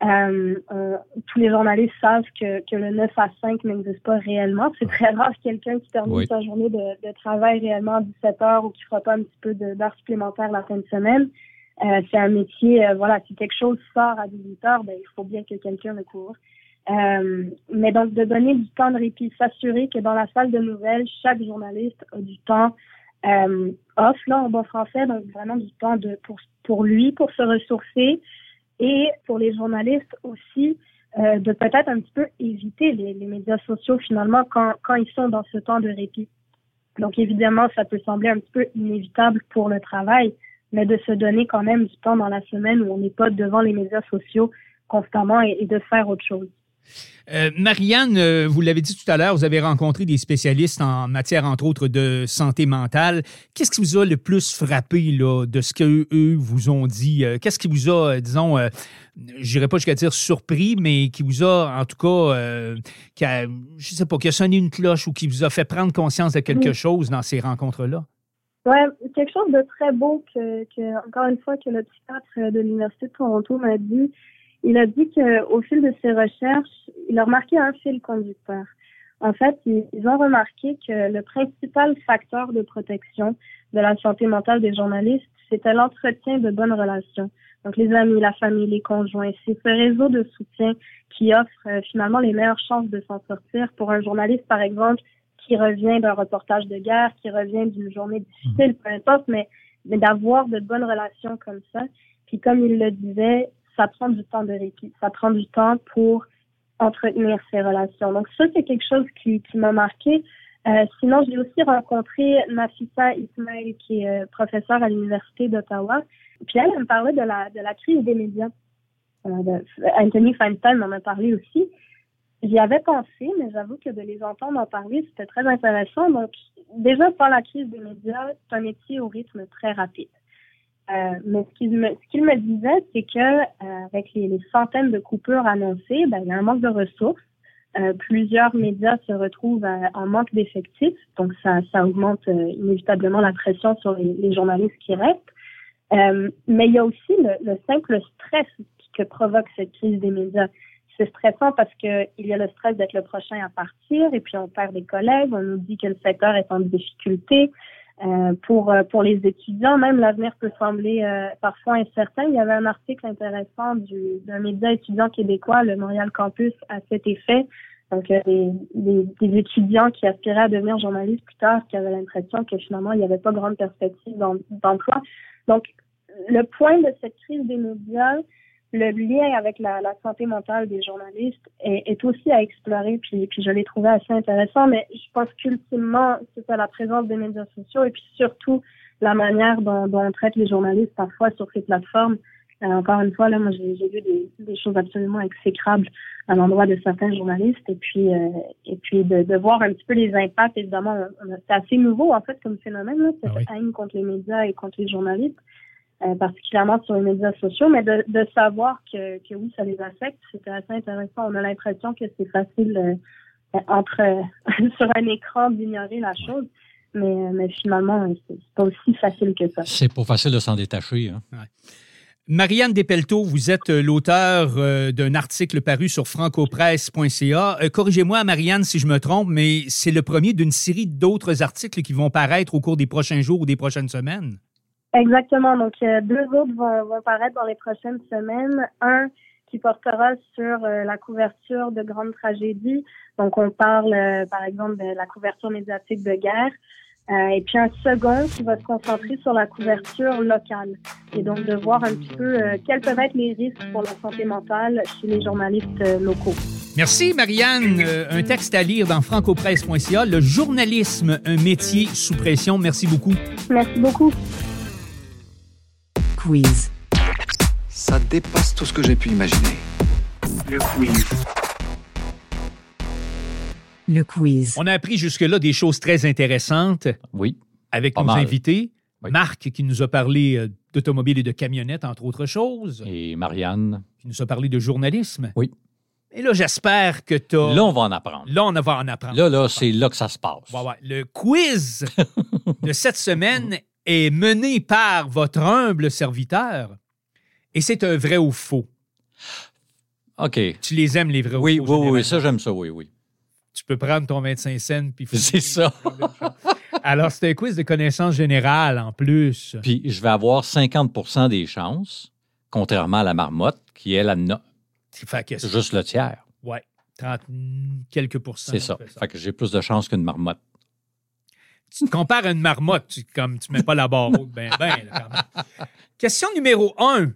euh, euh, tous les journalistes savent que, que le 9 à 5 n'existe pas réellement. C'est très rare quelqu'un qui termine sa journée de, de, travail réellement à 17 heures ou qui fera pas un petit peu d'heures supplémentaires la fin de semaine. Euh, c'est un métier, euh, voilà, si quelque chose sort à 18 heures, ben, il faut bien que quelqu'un le couvre. Euh, mais donc, de donner du temps de répit, s'assurer que dans la salle de nouvelles, chaque journaliste a du temps off, là, en bon français, donc vraiment du temps de, pour, pour lui, pour se ressourcer, et pour les journalistes aussi euh, de peut-être un petit peu éviter les, les, médias sociaux finalement quand, quand ils sont dans ce temps de répit. Donc évidemment, ça peut sembler un petit peu inévitable pour le travail, mais de se donner quand même du temps dans la semaine où on n'est pas devant les médias sociaux constamment et de faire autre chose. Euh, Marianne, euh, vous l'avez dit tout à l'heure, vous avez rencontré des spécialistes en matière, entre autres, de santé mentale. Qu'est-ce qui vous a le plus frappé là, de ce qu'eux vous ont dit? Euh, qu'est-ce qui vous a, disons, je n'irai pas jusqu'à dire surpris, mais qui vous a, en tout cas, qui a, je sais pas, qui a sonné une cloche ou qui vous a fait prendre conscience de quelque chose dans ces rencontres-là? Oui, quelque chose de très beau que, que, encore une fois, que le psychiatre de l'Université de Toronto m'a dit, il a dit qu'au fil de ses recherches, il a remarqué un fil conducteur. En fait, ils ont remarqué que le principal facteur de protection de la santé mentale des journalistes, c'était l'entretien de bonnes relations. Donc, les amis, la famille, les conjoints, c'est ce réseau de soutien qui offre euh, finalement les meilleures chances de s'en sortir pour un journaliste, par exemple, qui revient d'un reportage de guerre, qui revient d'une journée difficile, peu importe, mais, mais d'avoir de bonnes relations comme ça. Puis comme il le disait, ça prend du temps de répit, ça prend du temps pour entretenir ces relations. Donc ça, c'est quelque chose qui, m'a marqué. Euh, sinon, j'ai aussi rencontré Nafisa Ismail, qui est euh, professeure à l'Université d'Ottawa. Puis elle, elle me parlait de la, de la crise des médias. Euh, Anthony Feinstein m'en a parlé aussi. J'y avais pensé, mais j'avoue que de les entendre en parler, c'était très intéressant. Donc, déjà, par la crise des médias, c'est un métier au rythme très rapide. Euh, mais ce qu'il me, ce qu'il me disait, c'est que euh, avec les, les, centaines de coupures annoncées, ben, il y a un manque de ressources. Euh, plusieurs médias se retrouvent en manque d'effectifs, donc ça, ça augmente inévitablement la pression sur les, les, journalistes qui restent. Euh, mais il y a aussi le, le, simple stress que provoque cette crise des médias. C'est stressant parce que il y a le stress d'être le prochain à partir et puis on perd des collègues, on nous dit que le secteur est en difficulté. Euh, pour euh, pour les étudiants, même l'avenir peut sembler euh, parfois incertain. Il y avait un article intéressant du d'un média étudiant québécois, le Montréal Campus, à cet effet. Donc, des, des, des, étudiants qui aspiraient à devenir journalistes plus tard, qui avaient l'impression que finalement, il n'y avait pas grande perspective d'emploi. Donc, le point de cette crise des médias, le lien avec la, la santé mentale des journalistes est, est, aussi à explorer, puis, puis je l'ai trouvé assez intéressant, mais je pense qu'ultimement, c'est la présence des médias sociaux et puis surtout la manière dont, dont on traite les journalistes parfois sur ces plateformes. Euh, encore une fois, là, moi, j'ai vu des, des, choses absolument exécrables à l'endroit de certains journalistes, et puis, euh, et puis de, de, voir un petit peu les impacts. Évidemment, c'est assez nouveau en fait comme phénomène, là, cette ah oui. haine contre les médias et contre les journalistes. Euh, particulièrement sur les médias sociaux, mais de, de savoir que, que, oui, ça les affecte, c'était assez intéressant. On a l'impression que c'est facile euh, entre sur un écran d'ignorer la chose, mais, mais finalement, c'est pas aussi facile que ça. C'est pas facile de s'en détacher. Hein? Ouais. Marianne Despelteau, vous êtes l'auteur euh, d'un article paru sur francopresse.ca. Euh, Corrigez-moi, Marianne, si je me trompe, mais c'est le premier d'une série d'autres articles qui vont paraître au cours des prochains jours ou des prochaines semaines. Exactement. Donc, euh, deux autres vont, vont, paraître dans les prochaines semaines. Un qui portera sur euh, la couverture de grandes tragédies. Donc, on parle, euh, par exemple, de la couverture médiatique de guerre. et puis un second qui va se concentrer sur la couverture locale. Et donc, de voir un petit peu quels peuvent être les risques pour la santé mentale chez les journalistes locaux. Merci, Marianne. un texte à lire dans francopresse.ca. Le journalisme, un métier sous pression. Merci beaucoup. Merci beaucoup quiz. Ça dépasse tout ce que j'ai pu imaginer. Le quiz. Le quiz. On a appris jusque-là des choses très intéressantes. Oui. Avec Pas nos mal. invités. Oui. Marc, qui nous a parlé euh, d'automobile et de camionnette, entre autres choses. Et Marianne. Qui nous a parlé de journalisme. Oui. Et là, j'espère que tu as. Là, on va en apprendre. Là, on va en apprendre. Là, là, c'est là que ça se passe. Ouais, ouais. Le quiz de cette semaine est mené par votre humble serviteur et c'est un vrai ou faux. OK. Tu les aimes, les vrais oui, ou faux? Oui, oui, ça, j'aime ça, oui, oui. Tu peux prendre ton 25 cents puis... C'est ça. Alors, c'est un quiz de connaissances générales en plus. Puis, je vais avoir 50% des chances, contrairement à la marmotte, qui, elle, a no... c'est juste le tiers. Oui, 30 quelques pourcents. C'est ça. ça. Fait que j'ai plus de chances qu'une marmotte tu te compares à une marmotte, tu, comme tu mets pas la barre haute, ben, ben, là, Question numéro un.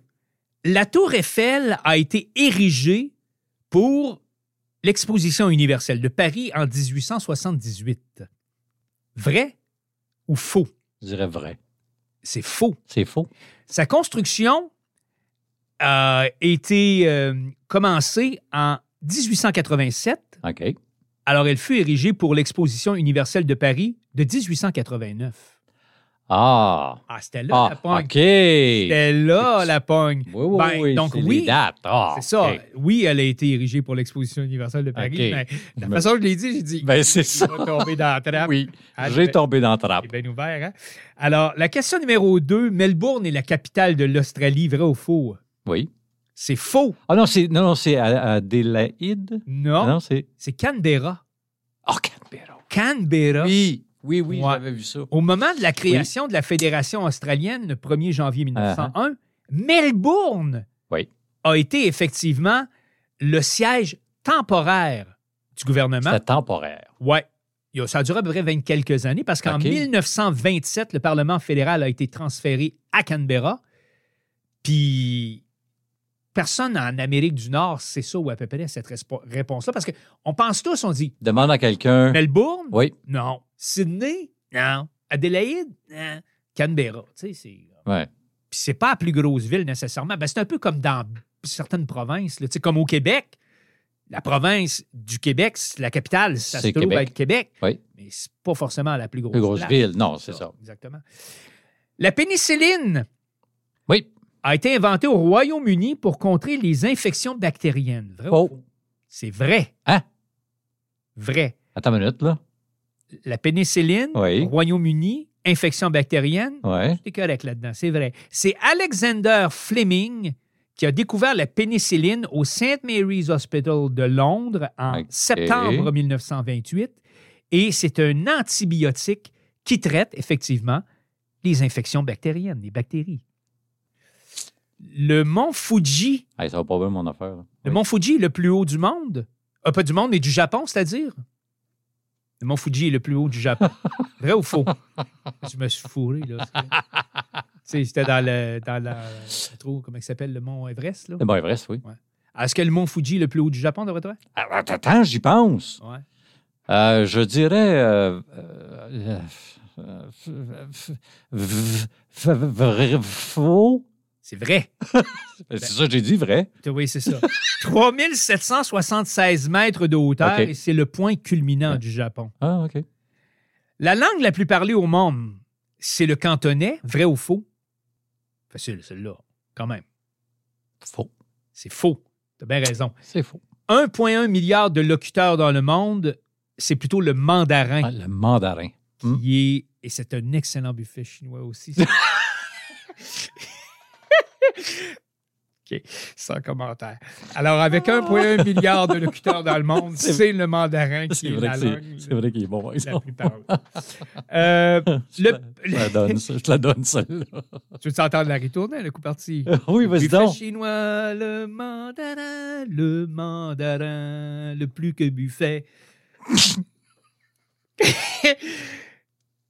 La tour Eiffel a été érigée pour l'exposition universelle de Paris en 1878. Vrai ou faux? Je dirais vrai. C'est faux. C'est faux. Sa construction a été euh, commencée en 1887. OK. Alors, elle fut érigée pour l'exposition universelle de Paris de 1889. Ah! Ah, c'était là ah, la pogne. OK. C'était là la pogne. Oui, oui, ben, oui. Donc, oui. Ah, c'est ça. Oui, elle a été érigée pour l'exposition universelle de Paris. Mais la Me- façon dont je l'ai dit, j'ai dit. Ben, c'est ça. Tu vas tomber dans la trappe. Oui, Ah, j'ai ben- tombé dans la trappe. Bien ouvert, hein? Alors, la question numéro 2. Melbourne est la capitale de l'Australie, vrai ou faux? Oui. C'est faux. Ah non, c'est non, non, c'est Adélaïde. Non. Ah non, c'est. C'est Canberra. Oh, Canberra. Canberra. Oui, oui, oui, Ouais. j'avais vu ça. Au moment de la création de la Fédération australienne, le 1er janvier 1901, Melbourne Oui. a été effectivement le siège temporaire du gouvernement. C'était temporaire. Ouais. Il y a- Ça a duré à peu près 20 quelques années parce qu'en OK. 1927, le Parlement fédéral a été transféré à Canberra. Puis personne en Amérique du Nord sait ça ou à peu près cette réponse-là parce qu'on pense tous, on dit Demande à quelqu'un. Melbourne? Oui, Non. Sydney? Non. Adélaïde? Non. Canberra. Tu sais, c'est. ouais. Puis c'est pas la plus grosse ville nécessairement. Ben, c'est un peu comme dans certaines provinces, là. Tu sais, comme au Québec. La province du Québec, c'est la capitale, ça se C'est trouve Québec. être Québec. Oui. Mais c'est pas forcément la plus grosse, Plus grosse place. ville. Non, c'est ça. Exactement. La pénicilline Oui. A été inventée au Royaume-Uni pour contrer les infections bactériennes. Vrai ou faux? C'est vrai. Hein? Vrai. Attends une minute, là. La pénicilline Oui. au Royaume-Uni, infection bactérienne. Ouais. C'est correct là-dedans, c'est vrai. C'est Alexander Fleming qui a découvert la pénicilline au St. Mary's Hospital de Londres en septembre 1928. Et c'est un antibiotique qui traite effectivement les infections bactériennes, les bactéries. Le mont Fuji, Hey, ça va pas bien, mon affaire. là. le Oui. mont Fuji est le plus haut du monde. Ah, pas du monde, mais du Japon, c'est-à-dire. Le mont Fuji est le plus haut du Japon. Vrai ou faux? Je me suis fourré, là. Tu sais, C'était dans le. Dans la, le trou, comment il s'appelle, le mont Everest, là? C'est bon, Everest, oui. Est-ce que le mont Fuji est le plus haut du Japon, d'après toi? Ah, Attends, j'y pense. Ouais. Euh, je dirais. euh, euh, euh, Faux. C'est vrai. C'est ça que j'ai dit, vrai. Oui, c'est ça. 3776 mètres de hauteur et c'est le point culminant Ouais. du Japon. Ah, OK. La langue la plus parlée au monde, c'est le cantonais, vrai ou faux? Facile, celle-là, quand même. Faux. C'est faux. T'as bien raison. C'est faux. 1,1 milliard de locuteurs dans le monde, c'est plutôt le mandarin Ah, le mandarin. Hmm. qui est. Et c'est un excellent buffet chinois aussi. OK, sans commentaire. Alors, avec 1,1 milliard de locuteurs dans le monde, C'est- le mandarin qui est vrai, la langue c'est vrai qu'il est bon, la exemple. plus parlée. Euh, Je le- la- je la donne. Je la donne, celle-là. tu veux t'entendre la ritournelle, le coup parti? Oui, vas-y donc. chinois, le mandarin, le mandarin, le plus que buffet.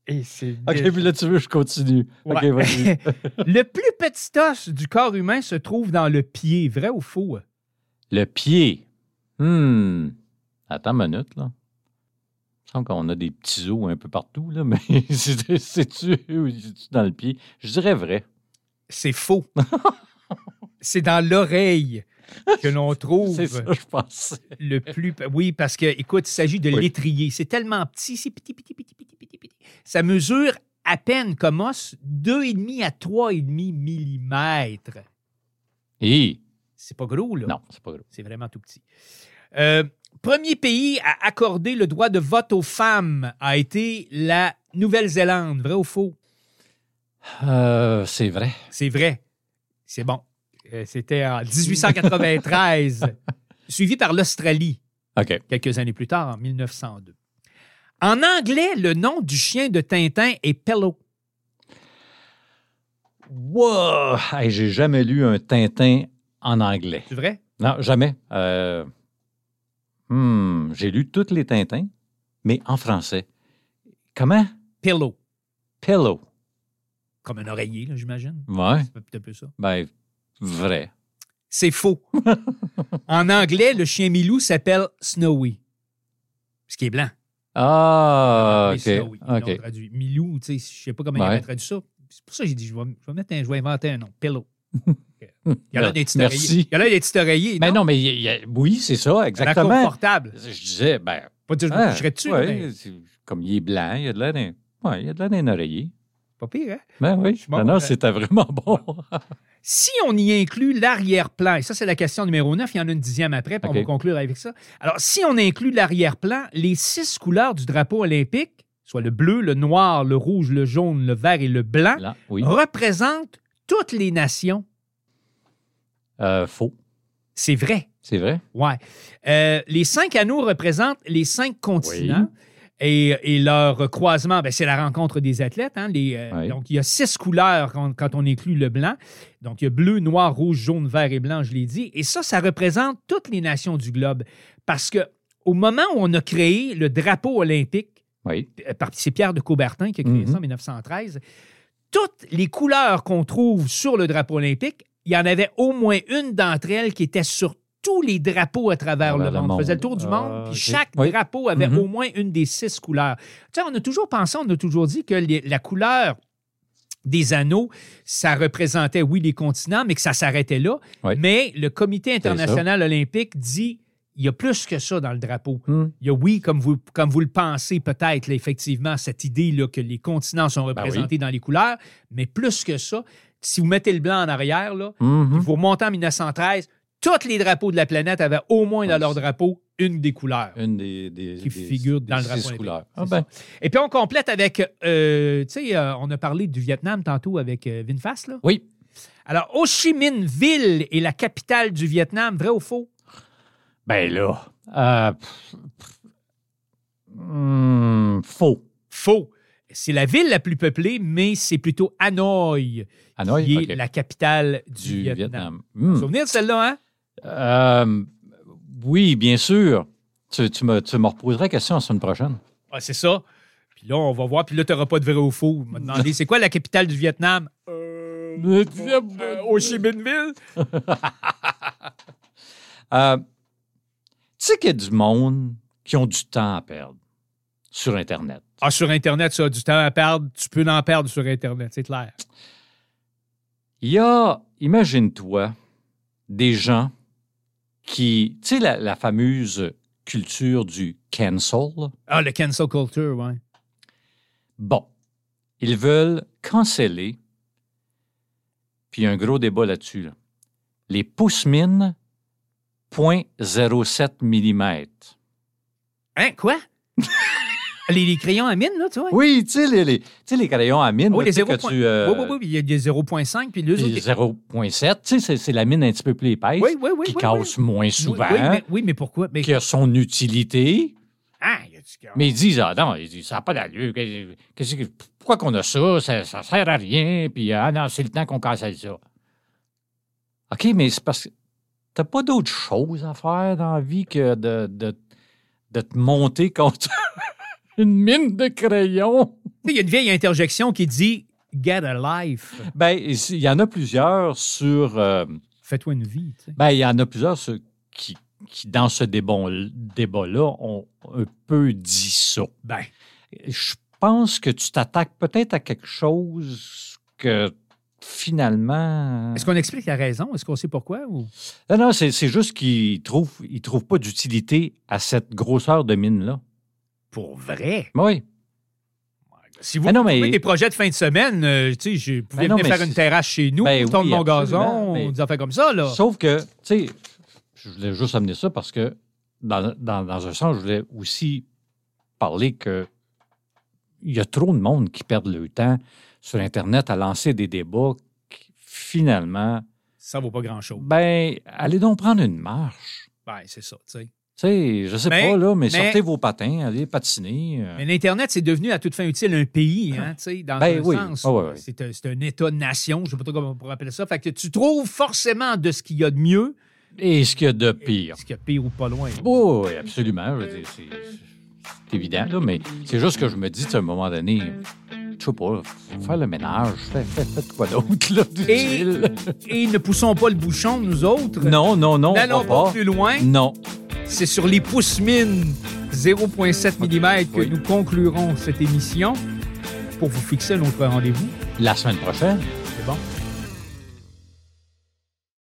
Et c'est OK, puis là, tu veux, je continue. OK, Ouais. vas-y. le plus petit os du corps humain se trouve dans le pied, vrai ou faux? Le pied. Hmm. Attends une minute, là. Il me semble qu'on a des petits os un peu partout, là, mais c'est- c'est-tu ou c'est-tu dans le pied? Je dirais vrai. C'est faux. c'est dans l'oreille que l'on trouve C'est ça, je pensais. le plus. Oui, parce que, écoute, il s'agit de Oui. l'étrier. C'est tellement petit, c'est petit, petit, petit, petit, petit, petit. Ça mesure à peine comme os 2,5 à 3,5 millimètres. Hi. C'est pas gros, là. Non, c'est pas gros. C'est vraiment tout petit. Euh, premier pays à accorder le droit de vote aux femmes a été la Nouvelle-Zélande. Vrai ou faux? Euh, c'est vrai. C'est vrai. C'est bon. Euh, C'était en 1893, suivi par l'Australie OK. quelques années plus tard, en 1902. En anglais, le nom du chien de Tintin est Pello. Wow! Hey, J'ai jamais lu un Tintin en anglais. C'est vrai? Non, jamais. Euh, hmm, J'ai lu tous les Tintins, mais en français. Comment? Pillow. Pillow. Comme un oreiller, j'imagine. Ouais. C'est un peu ça. Ben, vrai. C'est faux. en anglais, le chien Milou s'appelle Snowy. Ce qui est blanc. Ah, Oui, OK. Snowy. Ils l'ont OK. traduit. Milou, tu sais, je sais pas comment il Ouais. avait traduit ça. C'est pour ça que j'ai dit, je vais, je vais mettre un, je vais inventer un nom. Pillow. Il y a l'air d'un petit Merci. oreiller. Il y a l'air d'un petit oreiller. Mais non, mais il y a- oui, c'est ça, exactement. confortable. Je disais, ben, Pas dire, je me ah, coucherais dessus. ouais, mais comme il est blanc, il y a de l'air d'un ouais, il y a de l'air d'un oreiller. Pas pire, hein? Ben oui, Bon, non, non, euh, c'était vraiment bon. Si on y inclut l'arrière-plan, et ça, c'est la question numéro 9, il y en a une dixième après, puis on OK. va conclure avec ça. Alors, si on inclut l'arrière-plan, les six couleurs du drapeau olympique, soit le bleu, le noir, le rouge, le jaune, le vert et le blanc, Là, oui. représentent toutes les nations. Euh, faux. C'est vrai. C'est vrai? Ouais. Euh, les cinq anneaux représentent les cinq continents. Et, et leur croisement, ben, c'est la rencontre des athlètes. hein, les, euh, Oui. Donc, il y a six couleurs quand, quand on inclut le blanc. Donc, il y a bleu, noir, rouge, jaune, vert et blanc, je l'ai dit. Et ça, ça représente toutes les nations du globe. Parce que au moment où on a créé le drapeau olympique, Oui. euh, par- c'est Pierre de Coubertin qui a créé Mhm. ça en 1913, toutes les couleurs qu'on trouve sur le drapeau olympique, il y en avait au moins une d'entre elles qui était sur tous les drapeaux à travers le le monde. monde. faisait le tour du Ah, monde, puis chaque Oui. drapeau avait Mhm. au moins une des six couleurs. Tu sais, on a toujours pensé, on a toujours dit que les- la couleur des anneaux, ça représentait, oui, les continents, mais que ça s'arrêtait là. Oui. Mais le Comité international olympique dit il y a plus que ça dans le drapeau. Hmm. Il y a, oui, comme vous, comme vous le pensez peut-être, effectivement, cette idée là, que les continents sont Ben représentés dans les couleurs, mais plus que ça, si vous mettez le blanc en arrière, là, puis vous remontez en 1913, tous les drapeaux de la planète avaient au moins dans leur drapeau une des couleurs. Une des, des Qui figure dans des le drapeau couleurs. Ah ben, Et puis on complète avec, euh, tu sais, euh, on a parlé du Vietnam tantôt avec euh, Vinfast, là. oui. Alors, Ho Chi Minh Ville est la capitale du Vietnam, vrai ou faux? Ben là. euh, pff, pff, hmm, faux. Faux. C'est la ville la plus peuplée, mais c'est plutôt Hanoï Hanoï, qui est la capitale du, Du Vietnam. Vietnam. Hmm. Souvenir de celle-là, hein? Euh, oui, bien sûr. Tu, tu me, tu me reposerais la question la semaine prochaine. Ah, c'est ça. Puis là, on va voir. Puis là, tu n'auras pas de vrai ou faux. On m'a demandé, c'est quoi la capitale du Vietnam? Euh, euh, Ho Chi? Euh, tu sais qu'il y a du monde qui ont du temps à perdre sur Internet. Ah, sur Internet, ça du temps à perdre. Tu peux en perdre sur Internet, c'est clair. Il y a, imagine-toi, des gens qui, tu sais, la, la fameuse culture du cancel. Ah, le cancel culture, ouais. Bon, ils veulent canceller, puis il y a un gros débat là-dessus. là. Les pouces mines, 0.07 mm. Hein, quoi? les, les crayons à mine, là, tu vois? Oui, tu sais, les, les, tu sais, les crayons à mine, Oui, là, les tu sais, 0. que tu... euh, Oui, oui, oui, il y a des 0.5, puis les autres. 0.7, tu sais, c'est- la mine un petit peu plus épaisse, Oui, oui, oui. qui oui, casse oui. moins souvent, Oui, mais, oui, mais pourquoi? Mais, qui a son utilité. ah, il y a du Mais ils disent, ah non, ils disent, ça n'a pas d'allure. Qu'est- qu'est-ce que- pourquoi qu'on a ça? Ça, ça sert à rien. Puis, ah non, c'est le temps qu'on cancelle ça. OK, mais c'est parce que t'as pas d'autre chose à faire dans la vie que de, de, de te monter contre une mine de crayons. Il y a une vieille interjection qui dit Get a life. Ben, il y en a plusieurs sur... euh, Fais-toi une vie. tu sais. ben, il y en a plusieurs sur- qui, qui, dans ce débat- débat-là, ont un peu dit ça. Ben, je pense que tu t'attaques peut-être à quelque chose que finalement. est-ce qu'on explique la raison? Est-ce qu'on sait pourquoi? Ou... Non, non, c'est c'est juste qu'ils ne trouvent, ils trouvent pas d'utilité à cette grosseur de mine-là. Pour vrai? Oui. Si vous Ah non, mais- des projets de fin de semaine, euh, tu sais, je pouvais Ben venir faire une terrasse chez nous, Ben oui, mon gazon, mais- des affaires comme ça, là. Sauf que, tu sais, je voulais juste amener ça parce que, dans, dans- dans un sens, je voulais aussi parler que il y a trop de monde qui perdent le temps sur Internet à lancer des débats qui, finalement, Ça vaut pas grand-chose. ben, allez donc prendre une marche. Ben, c'est ça, tu sais. Sais, je sais Mais- pas, là, mais, mais- sortez vos patins, allez patiner. euh. Mais l'Internet, c'est devenu à toute fin utile un pays, hein, tu sais, dans Ben un oui. sens. Ah ouais. C'est un, État-nation, je ne sais pas trop comment on pourrait appeler ça. Fait que tu trouves forcément de ce qu'il y a de mieux, Et ce qu'il y a de pire. ce qu'il y a de pire ou pas loin. Oh, oui, absolument. C'est, évident, là, mais c'est juste que je me dis, à un moment donné, je sais pas, faire le ménage, faites, quoi d'autre, là, Et, et ne poussons pas le bouchon, nous autres. Non, non, non, N'allons pas pas. plus loin. Non. C'est sur les pouces mines 0,7 mm que Oui. nous conclurons cette émission pour vous fixer notre rendez-vous. La semaine prochaine, C'est bon?